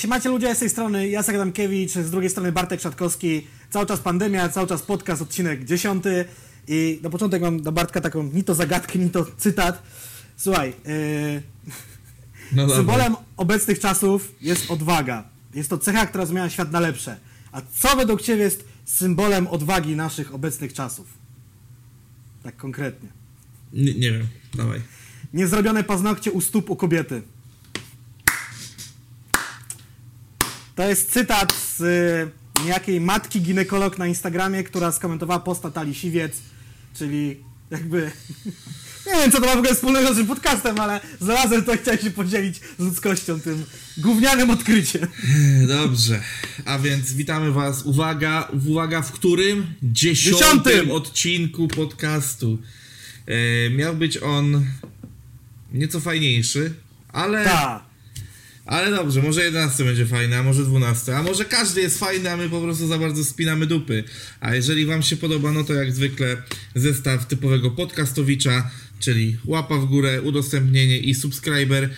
Siemacie ludzie, z tej strony Jacek Adamkiewicz, z drugiej strony Bartek Szatkowski. Cały czas pandemia, cały czas podcast, odcinek dziesiąty. I na początek mam do Bartka taką ni to zagadkę, ni to cytat. Słuchaj, yy, No dobra. symbolem obecnych czasów jest odwaga. Jest to cecha, która zmienia świat na lepsze. A co według Ciebie jest symbolem odwagi naszych obecnych czasów? Tak konkretnie. Nie, nie wiem, dawaj. Niezrobione paznokcie u stóp u kobiety. To jest cytat z y, niejakiej matki ginekolog na Instagramie, która skomentowała posta Tali Siwiec, czyli jakby... Nie wiem, co to ma w ogóle wspólnego z tym podcastem, ale znalazłem to i chciałem się podzielić z ludzkością tym gównianym odkryciem. Dobrze, a więc witamy was, uwaga, uwaga, w którym? Dziesiątym, Dziesiątym! odcinku podcastu. E, miał być on nieco fajniejszy, ale, Ta. Ale dobrze, może 11 będzie fajny, a może 12, a może każdy jest fajny, a my po prostu za bardzo spinamy dupy. A jeżeli wam się podoba, no to jak zwykle zestaw typowego podcastowicza, czyli łapa w górę, udostępnienie i subskryber.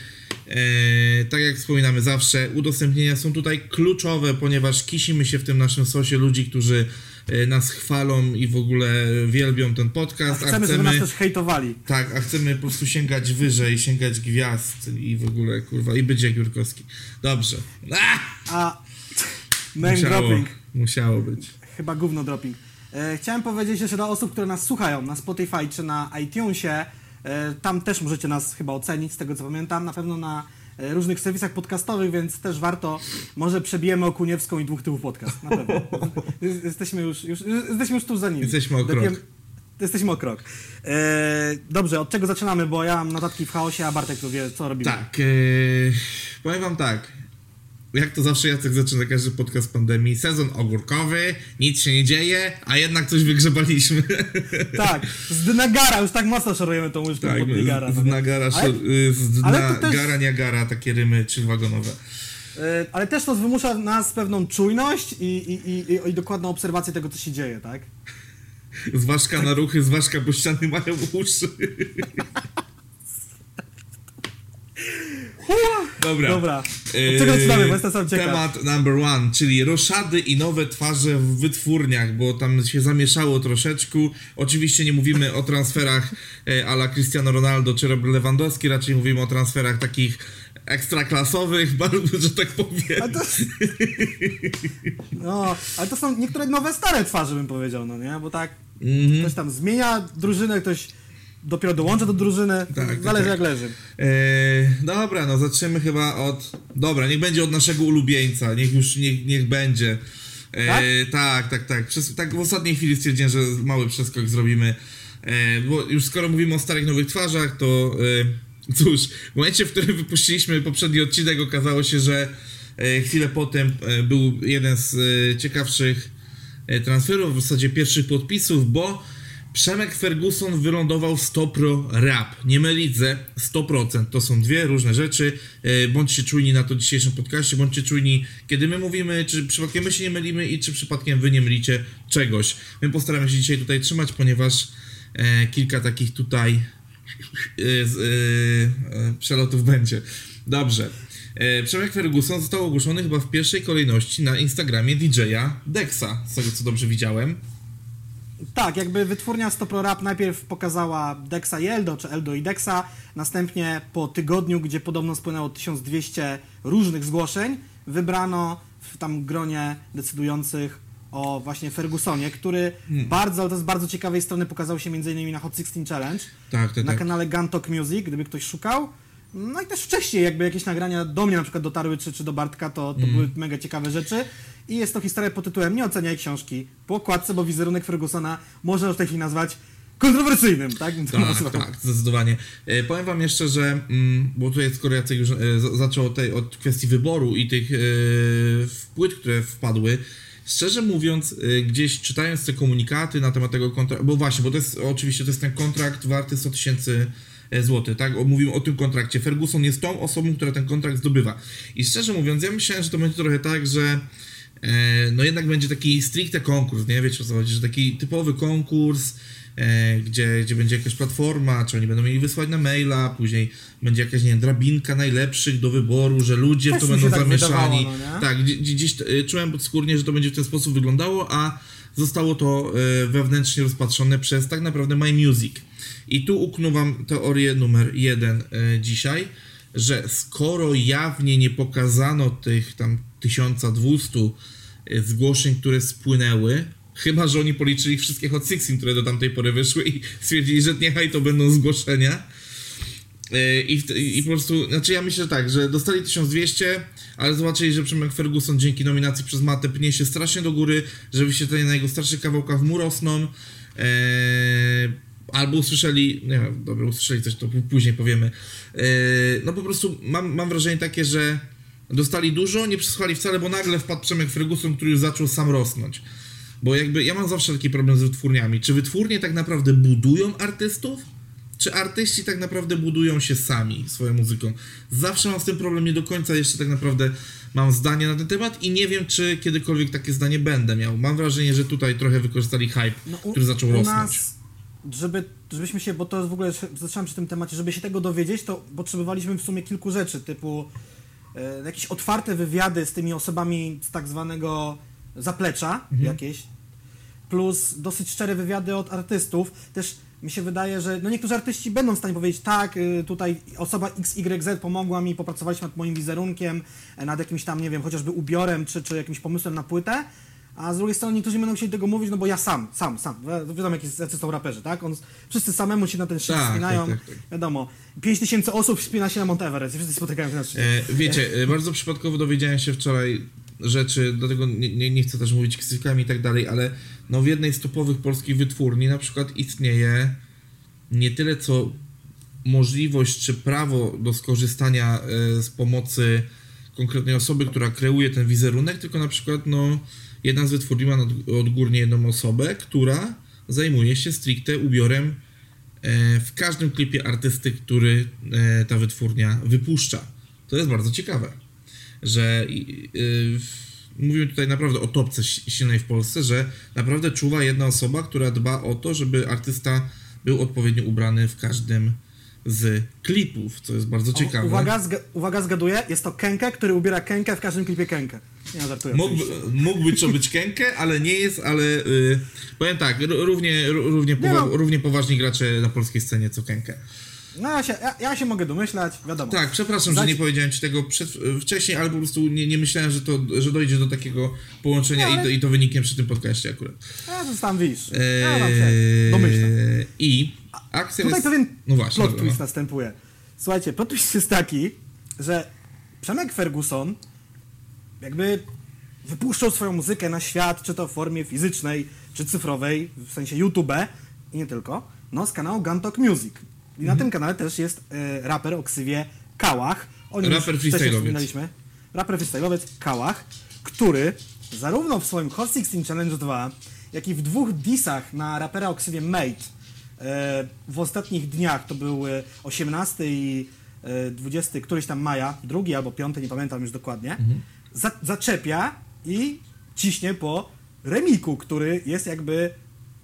Eee, tak jak wspominamy zawsze, udostępnienia są tutaj kluczowe, ponieważ kisimy się w tym naszym sosie ludzi, którzy nas chwalą i w ogóle wielbią ten podcast. Chcemy, żeby nas też hejtowali. Tak, a chcemy po prostu sięgać wyżej, sięgać gwiazd i w ogóle, kurwa, i być jak Jurkowski. Dobrze. A! A name Musiało, dropping. musiało być. Chyba gówno dropping. E, chciałem powiedzieć jeszcze do osób, które nas słuchają na Spotify czy na iTunesie. E, tam też możecie nas chyba ocenić, z tego co pamiętam. Na pewno na e, różnych serwisach podcastowych, więc też warto. Może przebijemy Okuniewską i dwóch tyłów podcast. Na pewno. Jest- jesteśmy, już, już, jesteśmy już tuż za nimi. Jesteśmy o krok. Dokiem- Jesteśmy o krok. E, dobrze, od czego zaczynamy? Bo ja mam notatki w chaosie, a Bartek tu wie, co robimy. Tak, e, powiem wam tak. Jak to zawsze Jacek zaczyna każdy podcast pandemii. Sezon ogórkowy, nic się nie dzieje, a jednak coś wygrzebaliśmy. Tak, z Dynagara, już tak mocno szorujemy tą łyżką tak, pod Niagara. z, no z Ale- y, z ale dna to też- gara, niagara, takie rymy trzywagonowe. E, Ale też to wymusza nas pewną czujność i, i, i, i, dokładną obserwację tego, co się dzieje, tak? Zważka na ruchy, zważka, bo ściany mają uszy. Dobra. Dobra. Od czego zaczynamy, bo jestem sam ciekaw. Temat number one, czyli roszady i nowe twarze w wytwórniach, bo tam się zamieszało troszeczkę. Oczywiście nie mówimy o transferach e, a la Cristiano Ronaldo czy Robert Lewandowski, raczej mówimy o transferach takich ekstraklasowych, bardzo, że tak powiem. Ale to, no, ale to są niektóre nowe, stare twarze, bym powiedział, no nie? Bo tak, Mhm. ktoś tam zmienia drużynę, ktoś dopiero dołącza do drużyny, Tak, zależy tak. jak leży. Eee, dobra, no zaczniemy chyba od. Dobra, niech będzie od naszego ulubieńca, niech już niech, niech będzie. Eee, tak, tak, tak. Przez, tak w ostatniej chwili stwierdziłem, że mały przeskok zrobimy. Eee, bo już skoro mówimy o starych nowych twarzach, to e, cóż, w momencie, w którym wypuściliśmy poprzedni odcinek, okazało się, że e, chwilę potem e, był jeden z e, ciekawszych e, transferów, w zasadzie pierwszych podpisów, bo Przemek Ferguson wylądował w 100 Pro Rap. Nie mylić ze 100%. To są dwie różne rzeczy. E, Bądźcie czujni na to dzisiejszym podcaście, bądźcie czujni, kiedy my mówimy, czy przypadkiem my się nie mylimy i czy przypadkiem wy nie mylicie czegoś. My postaramy się dzisiaj tutaj trzymać, ponieważ e, kilka takich tutaj e, e, e, przelotów będzie. Dobrze. E, Przemek Ferguson został ogłoszony chyba w pierwszej kolejności na Instagramie DJ-a Dexa, z tego co dobrze widziałem. Tak, jakby wytwórnia Stopro Rap najpierw pokazała Dexa i Eldo, czy Eldo i Dexa, następnie po tygodniu, gdzie podobno spłynęło 1200 różnych zgłoszeń, wybrano w tam gronie decydujących o właśnie Fergusonie, który Hmm. bardzo, ale to z bardzo ciekawej strony pokazał się m.in. na Hot 16 Challenge, Tak, tak, na tak. kanale Gantok Music, gdyby ktoś szukał. No i też wcześniej jakby jakieś nagrania do mnie na przykład dotarły, czy, czy do Bartka, to, to mm. były mega ciekawe rzeczy. I jest to historia pod tytułem Nie oceniaj książki po okładce, bo wizerunek Fergusona można w tej chwili nazwać kontrowersyjnym, tak? Tak, tak, zdecydowanie. E, powiem wam jeszcze, że, mm, bo tutaj skoro Jacek już e, zaczął od, tej, od kwestii wyboru i tych e, które wpadły, Szczerze mówiąc, e, gdzieś czytając te komunikaty na temat tego kontraktu, bo właśnie, bo to jest oczywiście to jest ten kontrakt warty 100 tysięcy 000 E, złoty, tak? Mówimy o tym kontrakcie. Ferguson jest tą osobą, która ten kontrakt zdobywa. I szczerze mówiąc, ja myślałem, że to będzie trochę tak, że e, no jednak będzie taki stricte konkurs, nie? Wiecie o co chodzi, że taki typowy konkurs, e, gdzie, gdzie będzie jakaś platforma, czy oni będą mieli wysłać na maila, później będzie jakaś, nie wiem, drabinka najlepszych do wyboru, że ludzie Też w to będą tak zamieszani. Wydawało, no tak, gdzieś, gdzieś czułem podskórnie, że to będzie w ten sposób wyglądało, a zostało to e, wewnętrznie rozpatrzone przez tak naprawdę My Music. I tu uknuwam teorię numer jeden e, dzisiaj, że skoro jawnie nie pokazano tych tam 1200 e, zgłoszeń, które spłynęły, chyba że oni policzyli wszystkie Hot które do tamtej pory wyszły i stwierdzili, że niechaj to będą zgłoszenia. E, I, I po prostu, znaczy ja myślę że tak, że dostali 1200, ale zobaczyli, że Przemek Ferguson dzięki nominacji przez Matę pnie się strasznie do góry, że wyświetlenia na jego starszych kawałkach mu rosną. E, albo usłyszeli, nie wiem, dobra, usłyszeli coś, to pó- później powiemy. E, no po prostu mam, mam wrażenie takie, że dostali dużo, nie przesłuchali wcale, bo nagle wpadł Przemek Ferguson, który już zaczął sam rosnąć. Bo jakby ja mam zawsze taki problem z wytwórniami. Czy wytwórnie tak naprawdę budują artystów? Czy artyści tak naprawdę budują się sami swoją muzyką? Zawsze mam z tym problem, nie do końca jeszcze tak naprawdę mam zdanie na ten temat i nie wiem, czy kiedykolwiek takie zdanie będę miał. Mam wrażenie, że tutaj trochę wykorzystali hype, No, u, który zaczął rosnąć. nas, żeby, żebyśmy się, bo to jest w ogóle, zacząłem przy tym temacie, żeby się tego dowiedzieć, to potrzebowaliśmy w sumie kilku rzeczy, typu e, jakieś otwarte wywiady z tymi osobami z tak zwanego zaplecza Mhm. jakieś, plus dosyć szczere wywiady od artystów. Też mi się wydaje, że no niektórzy artyści będą w stanie powiedzieć, tak, y, tutaj osoba XYZ pomogła mi, popracowaliśmy nad moim wizerunkiem, e, nad jakimś tam, nie wiem, chociażby ubiorem, czy, czy jakimś pomysłem na płytę, a z drugiej strony niektórzy będą chcieli tego mówić, no bo ja sam, sam, sam, wi- wiadomo jacy są raperzy, tak? On, wszyscy samemu się na ten shit Tak, wspinają, tak, tak, tak. wiadomo, 5 tysięcy osób wspina się na Mount Everest i wszyscy spotykają się na szczycie. E, wiecie, e, bardzo przypadkowo dowiedziałem się wczoraj rzeczy, dlatego nie, nie, nie chcę też mówić ksywkami i tak dalej, ale no w jednej z topowych polskich wytwórni na przykład istnieje nie tyle co możliwość czy prawo do skorzystania e, z pomocy konkretnej osoby, która kreuje ten wizerunek, tylko na przykład no jedna z wytwórni ma odgórnie jedną osobę, która zajmuje się stricte ubiorem e, w każdym klipie artysty, który e, ta wytwórnia wypuszcza. To jest bardzo ciekawe, że y, mówimy tutaj naprawdę o topce si- silnej w Polsce, że naprawdę czuwa jedna osoba, która dba o to, żeby artysta był odpowiednio ubrany w każdym z klipów, co jest bardzo ciekawe. O, uwaga, zga, uwaga, zgaduję, jest to Kenke, który ubiera Kenkę w każdym klipie Kenkę. Nie, żartuję. Mógłby, mógłby to być Kenke, ale nie jest, ale y, powiem tak, równie, równie, Nie powa- no. równie poważni gracze na polskiej scenie co Kenke. No ja się, ja, ja się mogę domyślać, wiadomo. Tak, przepraszam, że nie powiedziałem ci tego przed, wcześniej, ale po prostu nie, nie myślałem, że, to, że dojdzie do takiego połączenia No, ale- i, to, i to wynikiem przy tym podcaście akurat. Ja to tam wisz. Ja tam się Eee, domyślam. I akcja Tutaj jest... pewien No właśnie, plot twist no. następuje. Słuchajcie, plot twist jest taki, że Przemek Ferguson jakby wypuszczał swoją muzykę na świat, czy to w formie fizycznej, czy cyfrowej, w sensie YouTube i nie tylko, no z kanału Guntalk Music. I na tym kanale też jest e, raper o ksywie Kałach. O nim Raper freestyle'owiec. Raper freestyle'owiec Kałach, który zarówno w swoim Hot 16 Challenge 2, jak i w dwóch disach na rapera o ksywie Mate e, w ostatnich dniach, to były 18 i e, 20 któryś tam maja, drugi albo piąty, nie pamiętam już dokładnie, za, zaczepia i ciśnie po remiku, który jest jakby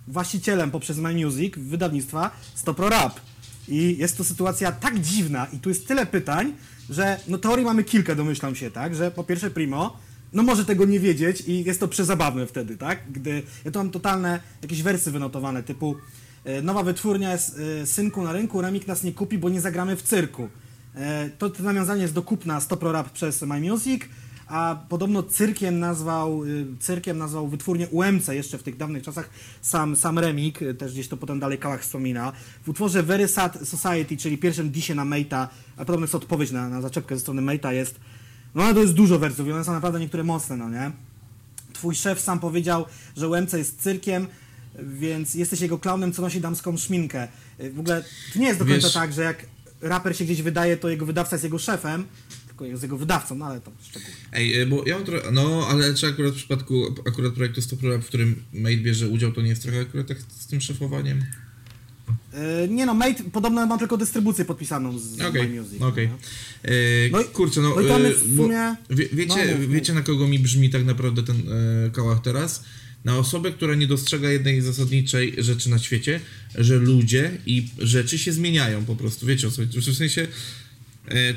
właścicielem poprzez My Music wydawnictwa Stopro Rap. I jest to sytuacja tak dziwna i tu jest tyle pytań, że no teorii mamy kilka, domyślam się, tak, że po pierwsze Primo, no może tego nie wiedzieć i jest to przezabawne wtedy, tak, gdy, ja tu mam totalne jakieś wersy wynotowane, typu e, nowa wytwórnia jest e, synku na rynku, Remik nas nie kupi, bo nie zagramy w cyrku. E, to, to nawiązanie jest do kupna Stopro Rap przez My Music, a podobno cyrkiem nazwał, y, cyrkiem nazwał wytwórnię UMC jeszcze w tych dawnych czasach sam, sam Remik, y, też gdzieś to potem dalej Kałach wspomina. W utworze Very Sad Society, czyli pierwszym disie na Mate'a, a podobno jest odpowiedź na, na zaczepkę ze strony Mate'a jest, no ale to jest dużo wersów i one są naprawdę niektóre mocne, no nie? Twój szef sam powiedział, że UMC jest cyrkiem, więc jesteś jego klaunem, co nosi damską szminkę. Y, W ogóle to nie jest do końca Wiesz- tak, że jak raper się gdzieś wydaje, to jego wydawca jest jego szefem, tylko jest jego wydawcą, no ale to szczegóły. Ej, e, bo ja mam trochę, no, ale czy akurat w przypadku akurat projektu Stop Rap, w którym Mate bierze udział, to nie jest trochę akurat tak z tym szefowaniem? E, nie no, Mate podobno ma tylko dystrybucję podpisaną z Okej, My Music. okej. no. E, No i- kurczę, no, no i tam jest w sumie- wie, wiecie, no, mów, wiecie na kogo mi brzmi tak naprawdę ten kałach teraz? Na osobę, która nie dostrzega jednej zasadniczej rzeczy na świecie, że ludzie i rzeczy się zmieniają po prostu. Wiecie o co? W sensie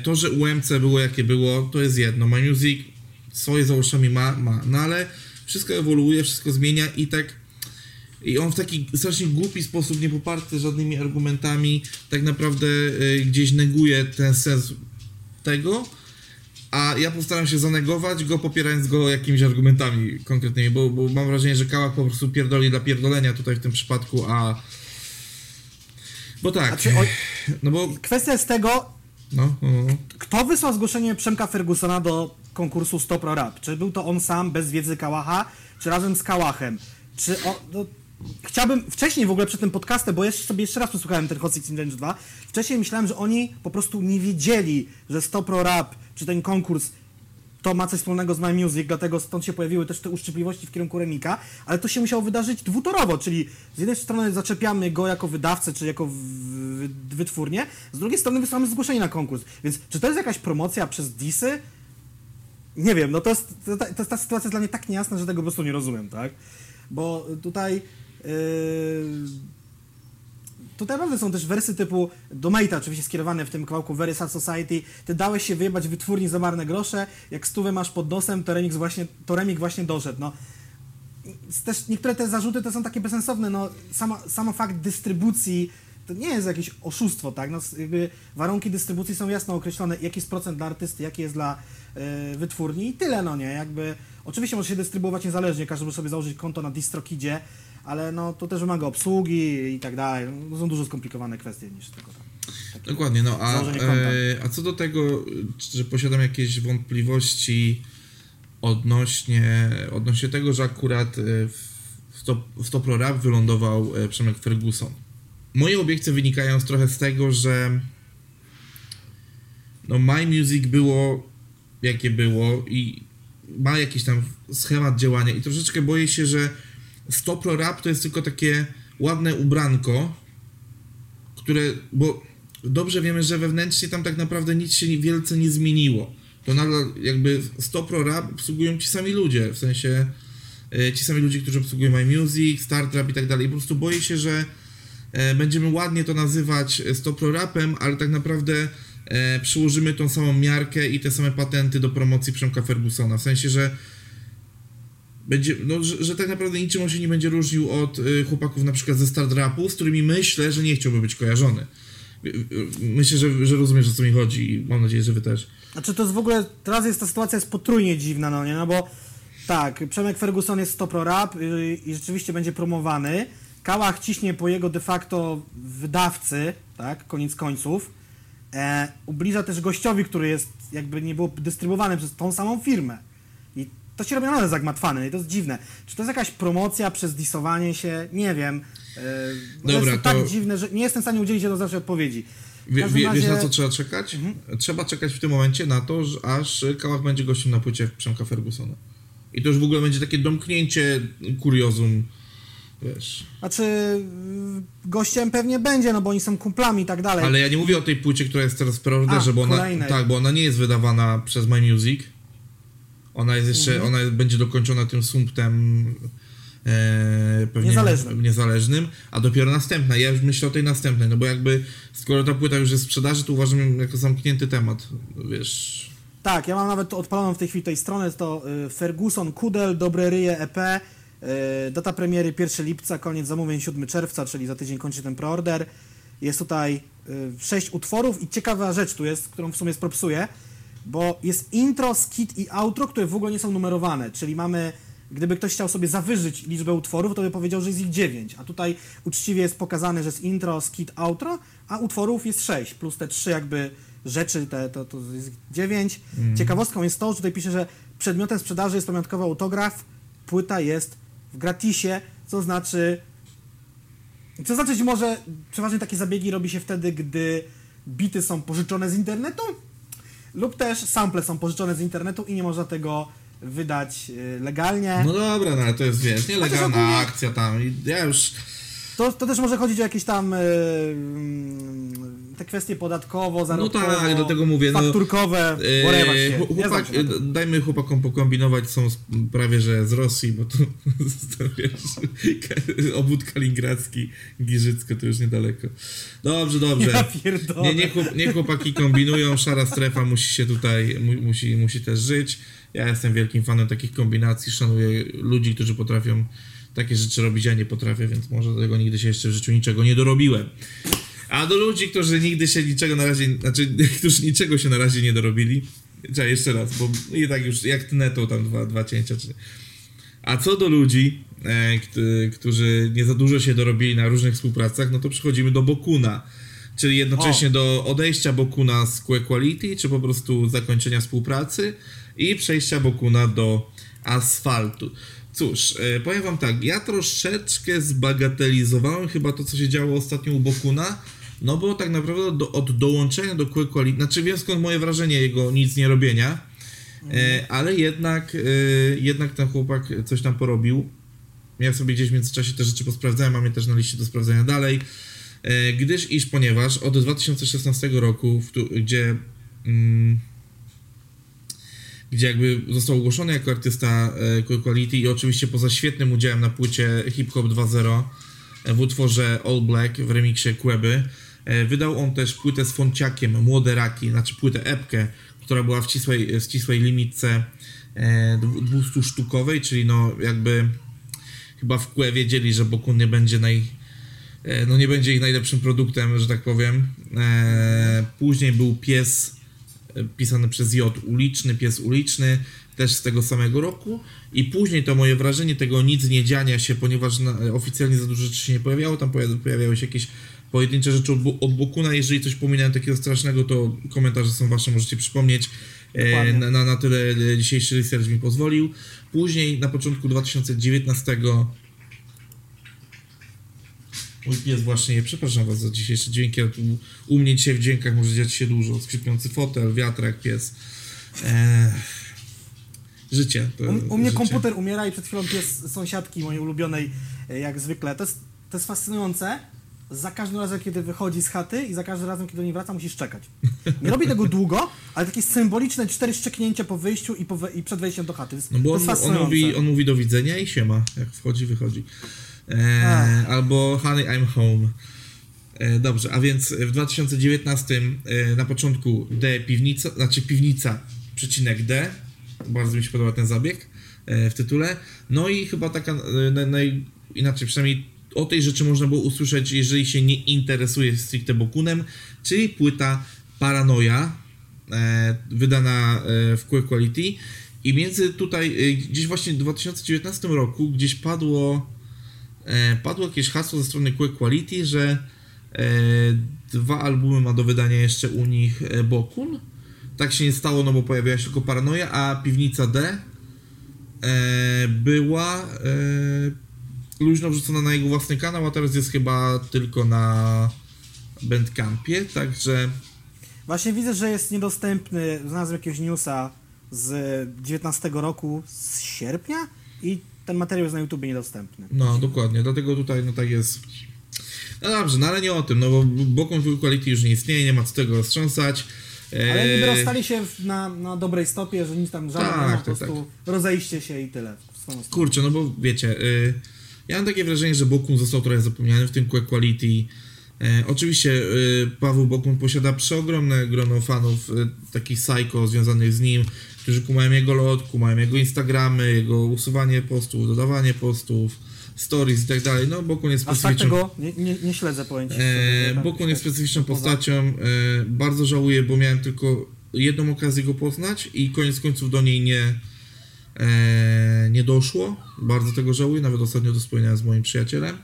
to, że UMC było jakie było, to jest jedno. My Music swoje za uszami ma, ma. No ale wszystko ewoluuje, wszystko zmienia i tak i on w taki strasznie głupi sposób, nie poparty żadnymi argumentami, tak naprawdę y, gdzieś neguje ten sens tego, a ja postaram się zanegować go, popierając go jakimiś argumentami konkretnymi, bo, bo mam wrażenie, że Kałak po prostu pierdoli dla pierdolenia tutaj w tym przypadku, a... Bo tak, Znaczy, no bo... kwestia jest tego, No, no, no. kto wysłał zgłoszenie Przemka Fergusona do konkursu 100 Pro Rap? Czy był to on sam, bez wiedzy Kałacha, czy razem z Kałachem? Czy o, no, Chciałbym, wcześniej w ogóle przed tym podcastem, bo ja sobie jeszcze raz przesłuchałem ten Hot Six Challenge 2, wcześniej myślałem, że oni po prostu nie wiedzieli, że 100 Pro Rap, czy ten konkurs to ma coś wspólnego z My Music, dlatego stąd się pojawiły też te uszczypliwości w kierunku Remika, ale to się musiało wydarzyć dwutorowo, czyli z jednej strony zaczepiamy go jako wydawcę, czy jako wytwórnię, z drugiej strony wysyłamy zgłoszenie na konkurs. Więc czy to jest jakaś promocja przez Disy? Nie wiem, no to jest, to, to, to, ta sytuacja jest dla mnie tak niejasna, że tego po prostu nie rozumiem, tak? Bo tutaj... Yy, Tutaj naprawdę są też wersy typu do Mate'a, oczywiście skierowane w tym kawałku Very Sad Society. Ty dałeś się wyjebać wytwórni za marne grosze, jak stówę masz pod nosem, to remix właśnie, to remik właśnie doszedł. No, też niektóre te zarzuty to są takie bezsensowne, no sama, sama fakt dystrybucji to nie jest jakieś oszustwo, tak? No, warunki dystrybucji są jasno określone, jaki jest procent dla artysty, jaki jest dla e, wytwórni i tyle, no nie? Jakby, oczywiście może się dystrybuować niezależnie, każdy może sobie założyć konto na DistroKidzie, ale no to też wymaga obsługi i tak dalej. No, są dużo skomplikowane kwestie niż tylko tam. takie- Dokładnie, no a, e, a co do tego, że posiadam jakieś wątpliwości odnośnie, odnośnie tego, że akurat e, w, top, w Top Pro Rap wylądował e, Przemek Ferguson. Moje obiekcje wynikają trochę z tego, że no My Music było jakie było i ma jakiś tam schemat działania i troszeczkę boję się, że Stop Pro Rap to jest tylko takie ładne ubranko, które, bo dobrze wiemy, że wewnętrznie tam tak naprawdę nic się wielce nie zmieniło. To nadal jakby 100 Pro Rap obsługują ci sami ludzie, w sensie e, ci sami ludzie, którzy obsługują My Music, Startrap i tak dalej. Po prostu boję się, że e, będziemy ładnie to nazywać e, 100 Pro Rapem, ale tak naprawdę przyłożymy tą samą miarkę i te same patenty do promocji Przemka Fergusona. W sensie, że będzie, no, że, że tak naprawdę niczym on się nie będzie różnił od y, chłopaków na przykład ze Stardrapu, z którymi myślę, że nie chciałby być kojarzony. Y, y, Myślę, że, że rozumiesz o co mi chodzi i mam nadzieję, że wy też. Znaczy to jest w ogóle, teraz jest ta sytuacja jest potrójnie dziwna, no nie, no bo tak, Przemek Ferguson jest 100 Pro Rap yy, i rzeczywiście będzie promowany. Kałach ciśnie po jego de facto wydawcy, tak, koniec końców. E, ubliża też gościowi, który jest jakby nie było dystrybuowany przez tą samą firmę. To się robi naprawdę zagmatwane i to jest dziwne. Czy to jest jakaś promocja przez disowanie się? Nie wiem. E, Dobra, jest to tak to- dziwne, że nie jestem w stanie udzielić jednoznacznej odpowiedzi. Wie, wie, Wiesz razie- na co trzeba czekać? Trzeba czekać w tym momencie na to, że aż Kałach będzie gościem na płycie Przemka Fergusona. I to już w ogóle będzie takie domknięcie kuriozum, wiesz. Znaczy, y, gościem pewnie będzie, no bo oni są kumplami i tak dalej. Ale ja nie mówię o tej płycie, która jest teraz w preorderze, bo ona, tak, bo ona nie jest wydawana przez My Music. Ona jest jeszcze, Mhm. ona będzie dokończona tym sumptem e, pewnie Niezależnym. niezależnym, a dopiero następna. Ja już myślę o tej następnej, no bo jakby skoro ta płyta już jest w sprzedaży, to uważam ją jako zamknięty temat, wiesz. Tak, ja mam nawet odpaloną w tej chwili tej strony, to y, Ferguson Kudel, Dobre Ryje EP, y, data premiery 1 lipca, koniec zamówień 7 czerwca, czyli za tydzień kończy ten preorder. Jest tutaj y, 6 utworów i ciekawa rzecz tu jest, którą w sumie spropsuję, bo jest intro, skit i outro, które w ogóle nie są numerowane, czyli mamy, gdyby ktoś chciał sobie zawyżyć liczbę utworów, to by powiedział, że jest ich 9, a tutaj uczciwie jest pokazane, że jest intro, skit, outro, a utworów jest 6, plus te trzy jakby rzeczy, te, to, to jest 9. Ciekawostką jest to, że tutaj pisze, że przedmiotem sprzedaży jest pamiątkowy autograf, płyta jest w gratisie, co znaczy co znaczyć może, przeważnie takie zabiegi robi się wtedy, gdy bity są pożyczone z internetu lub też sample są pożyczone z internetu i nie można tego wydać y, legalnie. No dobra, no ale to jest, wiesz, nielegalna ogólnie- akcja tam i ja już... To, to też może chodzić o jakieś tam e, mm, te kwestie podatkowo, zarobkowo, tak, dlatego mówię, no, fakturkowe, whatever się. chłopak, dajmy chłopakom pokombinować, są z, prawie że z Rosji, bo tu to wiesz, obwód kaliningradzki, Giżycko to już niedaleko. Dobrze, dobrze. Ja pierdolę. Nie, nie, chłop, nie chłopaki kombinują, szara strefa musi się tutaj, mu, musi, musi też żyć. Ja jestem wielkim fanem takich kombinacji, szanuję ludzi, którzy potrafią takie rzeczy robić, ja nie potrafię, więc może do tego nigdy się jeszcze w życiu niczego nie dorobiłem. A do ludzi, którzy nigdy się niczego na razie, znaczy, którzy niczego się na razie nie dorobili, trzeba jeszcze raz, bo i tak już jak tnetą tam dwa, dwa cięcia. Czy... A co do ludzi, e, kt- którzy nie za dużo się dorobili na różnych współpracach, no to przechodzimy do Bokuna. Czyli jednocześnie O. do odejścia Bokuna z Quality, czy po prostu zakończenia współpracy i przejścia Bokuna do asfaltu. Cóż, e, powiem wam tak, ja troszeczkę zbagatelizowałem chyba to, co się działo ostatnio u Bokuna, no bo tak naprawdę do, od dołączenia do Quality, znaczy wiem skąd moje wrażenie jego nic nie robienia, e, ale jednak, e, jednak ten chłopak coś tam porobił. Ja sobie gdzieś w międzyczasie te rzeczy posprawdzałem, mam je też na liście do sprawdzenia dalej. E, gdyż iż ponieważ od 2016 roku, tu, gdzie mm, gdzie jakby został ogłoszony jako artysta e, Quality i oczywiście poza świetnym udziałem na płycie Hip Hop 2.0 e, w utworze All Black w remiksie Queby, e, wydał on też płytę z Fonciakiem, Młode Raki, znaczy płytę epkę, która była w ścisłej, w ścisłej limitce e, 200 sztukowej, czyli no jakby chyba w Kłe wiedzieli, że Bokun nie będzie naj, no nie będzie ich najlepszym produktem, że tak powiem. Później był pies e, pisany przez J, uliczny, pies uliczny, też z tego samego roku. I później to moje wrażenie tego nic nie dziania się, ponieważ na, oficjalnie za dużo rzeczy się nie pojawiało, tam pojawi- pojawiały się jakieś pojedyncze rzeczy od, od Bokuna. Jeżeli coś pominąłem takiego strasznego, to komentarze są wasze, możecie przypomnieć. E, na, na, na tyle e, dzisiejszy research mi pozwolił. Później na początku 2019 Mój pies właśnie, je- przepraszam was za dzisiejsze dźwięki, ale tu u mnie dzisiaj w dźwiękach może dziać się dużo. Skrzypiący fotel, wiatrak, pies. Eee, życie. To, U, u mnie życie. komputer umiera i przed chwilą pies sąsiadki mojej ulubionej, e, jak zwykle. To jest, to jest fascynujące. Za każdym razem, kiedy wychodzi z chaty i za każdym razem, kiedy do niej wraca, musisz czekać. Nie robi tego długo, ale takie symboliczne cztery szczeknięcia po wyjściu i, po we, i przed wejściem do chaty. To jest, No bo to on, jest on, mówi, on mówi do widzenia i siema, jak wchodzi, wychodzi. Ach. albo honey, I'm home. E, dobrze, a więc w 2019 e, na początku D piwnica, znaczy piwnica, przecinek D. Bardzo mi się podoba ten zabieg e, w tytule. No i chyba taka e, naj, naj, inaczej, przynajmniej o tej rzeczy można było usłyszeć, jeżeli się nie interesuje stricte Bokunem, czyli płyta Paranoia, e, wydana e, w Quick Quality. I między tutaj, e, gdzieś właśnie w 2019 roku, gdzieś padło, e, padło jakieś hasło ze strony Quick Quality, że e, dwa albumy ma do wydania jeszcze u nich e, Bokun. Tak się nie stało, no bo pojawiła się tylko Paranoia, a Piwnica D e, była e, luźno wrzucona na jego własny kanał, a teraz jest chyba tylko na Bandcampie, także Właśnie widzę, że jest niedostępny, znalazłem jakiegoś newsa z 19 roku, z sierpnia i ten materiał jest na YouTube niedostępny. no dokładnie, dlatego tutaj no tak jest. No dobrze, no ale nie o tym, no bo Bokun Full Quality już nie istnieje, nie ma co tego roztrząsać. Ale niby rozstali się na, na dobrej stopie, że nic tam żadnego, Tak, nie ma, tak, po prostu rozejście się i tyle. Kurczę, no bo wiecie, y, ja mam takie wrażenie, że Bokun został trochę zapomniany w tym Quality. E, oczywiście y, Paweł Bokun posiada przeogromne grono fanów, takich psycho związanych z nim, którzy kumają jego lot, kumają jego Instagramy, jego usuwanie postów, dodawanie postów, stories i tak dalej. No Bokun jest Aż tak specyficzną... nie, nie, nie śledzę pojęcia. E, Bokun jest specyficzną postacią. E, bardzo żałuję, bo miałem tylko jedną okazję go poznać i koniec końców do niej nie, e, nie doszło. Bardzo tego żałuję, nawet ostatnio to wspominałem z moim przyjacielem.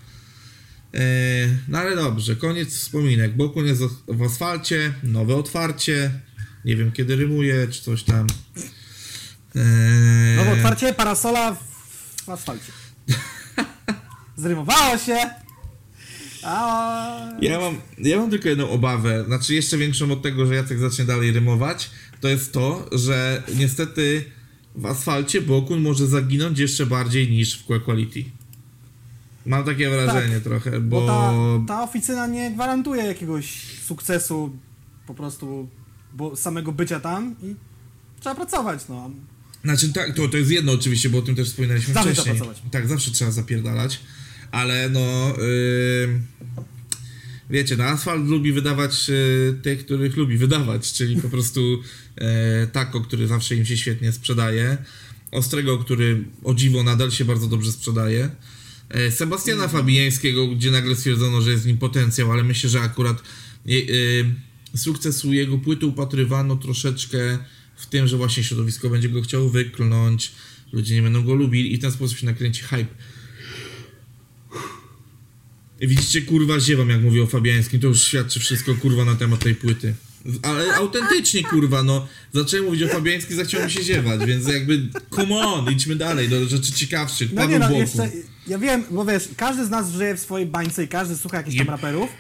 E, no ale dobrze, koniec wspominek. Bokun jest w asfalcie, nowe otwarcie. Nie wiem kiedy rymuje, czy coś tam. E, No bo otwarcie parasola w, w asfalcie. Zrymowało się! A... Ja mam, ja mam tylko jedną obawę, znaczy jeszcze większą od tego, że Jacek zacznie dalej rymować, to jest to, że niestety w asfalcie Bokun może zaginąć jeszcze bardziej niż w Quality. Mam takie wrażenie trochę, bo... Bo ta, ta oficyna nie gwarantuje jakiegoś sukcesu po prostu bo samego bycia tam i trzeba pracować, no. Znaczy tak, to, to jest jedno oczywiście, bo o tym też wspominaliśmy Zawsze wcześniej. trzeba pracować. Tak, zawsze trzeba zapierdalać, ale no... Yy, wiecie, no asfalt lubi wydawać yy, tych, których lubi wydawać, czyli po prostu yy, Taco, który zawsze im się świetnie sprzedaje, Ostrego, który o dziwo nadal się bardzo dobrze sprzedaje, yy, Sebastiana Fabijańskiego, gdzie nagle stwierdzono, że jest w nim potencjał, ale myślę, że akurat yy, sukcesu jego płyty upatrywano troszeczkę w tym, że właśnie środowisko będzie go chciało wyklnąć, ludzie nie będą go lubili i w ten sposób się nakręci hype. Widzicie, kurwa, ziewam, jak mówię o Fabiańskim, to już świadczy wszystko, kurwa, na temat tej płyty. Ale autentycznie, kurwa, no, zacząłem mówić o Fabiańskim, mi się ziewać, więc jakby, come on, idźmy dalej, do rzeczy ciekawszych, No Paweł nie no, jeszcze, ja wiem, bo wiesz, każdy z nas żyje w swojej bańce i każdy słucha jakichś tam raperów,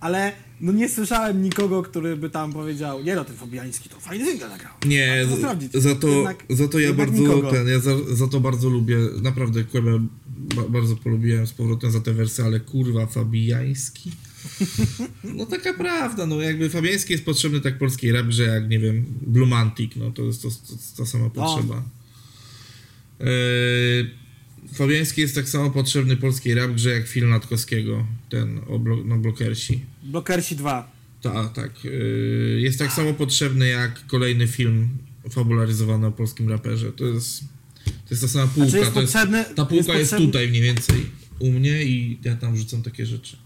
ale no nie słyszałem nikogo, który by tam powiedział, nie no, ten Fabiański to fajny single nagrał. Nie, Warto za, sprawdzić. za to, Jednak- za to ja bardzo ten, ja za, za to bardzo lubię, naprawdę Kłebę ba, bardzo polubiłem z powrotem za te wersy, ale kurwa Fabijański. No taka prawda, no jakby Fabiański jest potrzebny tak polskiej rap, że jak nie wiem, Blumantic, no to jest to, to, to ta sama potrzeba. Yy, Fabiański jest tak samo potrzebny polskiej rap grze jak film Natkowskiego, ten o blo, no, blokersi. Blokersi 2. Tak, tak. Jest tak samo potrzebny jak kolejny film fabularyzowany o polskim raperze. To jest, to jest ta sama półka. Znaczy jest jest, ta półka jest jest, tutaj mniej więcej u mnie i ja tam rzucam takie rzeczy.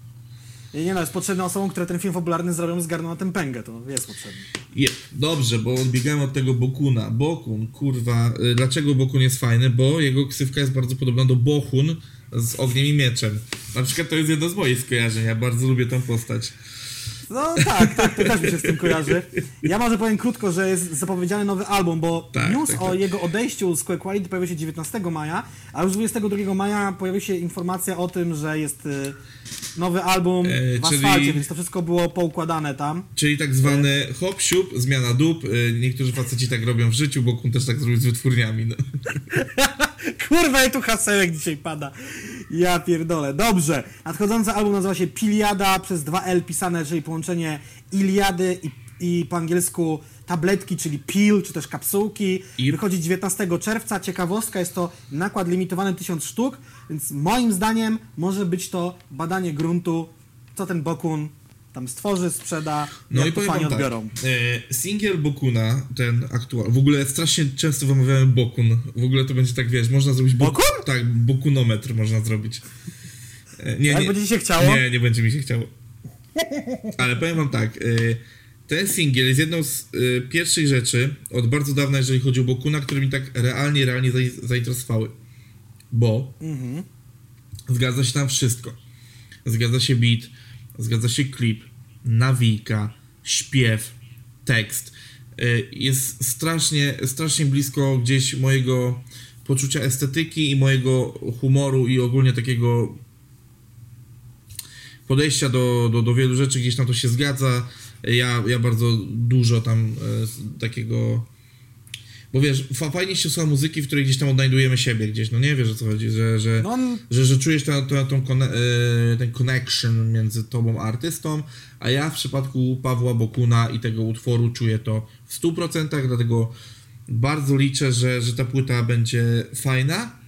Nie, nie no, jest potrzebny osobom, które ten film fabularny zrobią, zgarną na tę pęgę, to jest potrzebny. Je, dobrze, bo odbiegałem od tego Bokuna. Bokun, kurwa, y, dlaczego Bokun jest fajny? Bo jego ksywka jest bardzo podobna do Bohun z ogniem i mieczem. Na przykład to jest jedno z moich skojarzeń, ja bardzo lubię tą postać. No tak, tak, to też mi się z tym kojarzy. Ja może powiem krótko, że jest zapowiedziany nowy album, bo Tak, news tak, o tak. jego odejściu z Quality pojawił się 19 maja, a już 22 maja pojawiła się informacja o tym, że jest y, nowy album E, w czyli- asfalcie, więc to wszystko było poukładane tam. Czyli tak zwany hop, siup, zmiana dup. Y, Niektórzy faceci tak robią w życiu, Bokun też tak zrobił z wytwórniami. No. Kurwa, i tu hasełek dzisiaj pada. Ja pierdolę. Dobrze. Nadchodzący album nazywa się Piliada przez 2L pisane, czyli połączenie Iliady i, i po angielsku tabletki, czyli pil, czy też kapsułki. I- Wychodzi 19 czerwca. Ciekawostka, jest to nakład limitowany 1000 sztuk, więc moim zdaniem może być to badanie gruntu, co ten Bokun tam stworzy, sprzeda, No i powiem fani tak, odbiorą. e, singiel Bokuna, ten aktualny, w ogóle strasznie często wymawiałem Bokun, w ogóle to będzie tak, wiesz, można zrobić... bok- Bokun? Tak, bokunometr można zrobić. E, Nie, nie, będzie ci się chciało? Nie, nie będzie mi się chciało. Ale powiem wam tak, e, ten singiel jest jedną z e, pierwszych rzeczy od bardzo dawna, jeżeli chodzi o Bokuna, które mi tak realnie, realnie zai- zainteresowały. Bo Mhm. Zgadza się tam wszystko. Zgadza się beat, zgadza się klip, nawijka, śpiew, tekst. Y, Jest strasznie, strasznie blisko gdzieś mojego poczucia estetyki i mojego humoru i ogólnie takiego podejścia do, do, do wielu rzeczy, gdzieś tam to się zgadza. Ja, ja bardzo dużo tam z takiego bo wiesz, fa- fajnie się słucha muzyki, w której gdzieś tam odnajdujemy siebie gdzieś, no nie wiesz o co chodzi, że, że, No, że, że czujesz tę- tę- tą kone- e, ten connection między tobą a artystą, a ja w przypadku Pawła Bokuna i tego utworu czuję to w 100%, dlatego bardzo liczę, że, że ta płyta będzie fajna,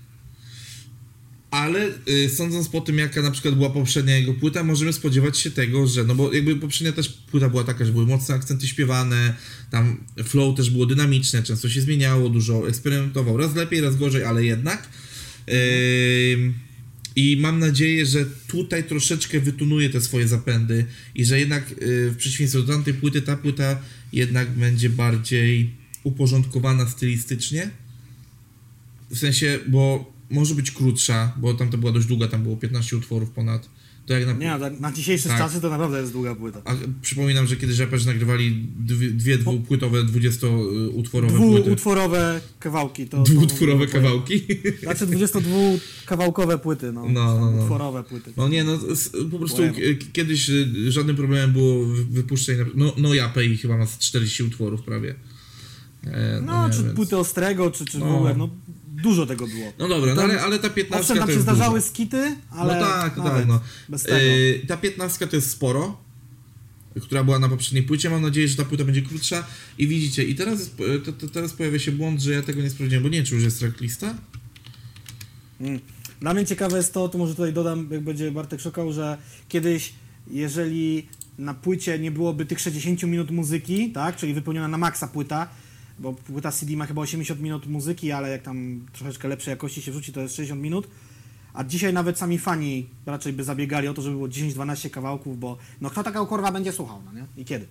ale y, sądząc po tym, jaka na przykład była poprzednia jego płyta, możemy spodziewać się tego, że, no bo jakby poprzednia też płyta była taka, że były mocne akcenty śpiewane, tam flow też było dynamiczne, często się zmieniało, dużo eksperymentował, raz lepiej, raz gorzej, ale jednak. I mam nadzieję, że tutaj troszeczkę wytunuje te swoje zapędy i że jednak y, w przeciwieństwie do tamtej płyty, ta płyta jednak będzie bardziej uporządkowana stylistycznie. W sensie, bo może być krótsza, bo tamta była dość długa, tam było 15 utworów ponad. To jak na, nie, na, na dzisiejsze Tak. czasy to naprawdę jest długa płyta. a przypominam, że kiedyś raperzy nagrywali dwie, dwie dwupłytowe, 20-utworowe płyty. Dwuutworowe kawałki. To, to Dwutworowe to- kawałki. Znaczy 22-kawałkowe płyty, no. No, no, no. Utworowe płyty. No nie, no po prostu kiedyś y, żadnym problemem było wy- wypuszczenie, no, no Japę i chyba ma z 40 utworów prawie. E, No, nie, czy więc- płyty Ostrego, czy, czy w No. ogóle, no dużo tego było. No dobra, no ale, ale ta 15 Owszem, tam się zdarzały dużo. skity, ale no tak, tak, no. bez tego. Yy, ta 15 to jest sporo, która była na poprzedniej płycie. Mam nadzieję, że ta płyta będzie krótsza. I widzicie, i teraz, jest, to, to, teraz pojawia się błąd, że ja tego nie sprawdziłem, bo nie wiem, czy już jest tracklista. Mm. Dla mnie ciekawe jest to, to może tutaj dodam, jak będzie Bartek szukał, że kiedyś, jeżeli na płycie nie byłoby tych 60 minut muzyki, tak, czyli wypełniona na maksa płyta, bo płyta CD ma chyba 80 minut muzyki, ale jak tam troszeczkę lepszej jakości się wrzuci, to jest 60 minut. A dzisiaj nawet sami fani raczej by zabiegali o to, żeby było 10-12 kawałków, bo no kto takiego korwa będzie słuchał, no nie? I kiedy?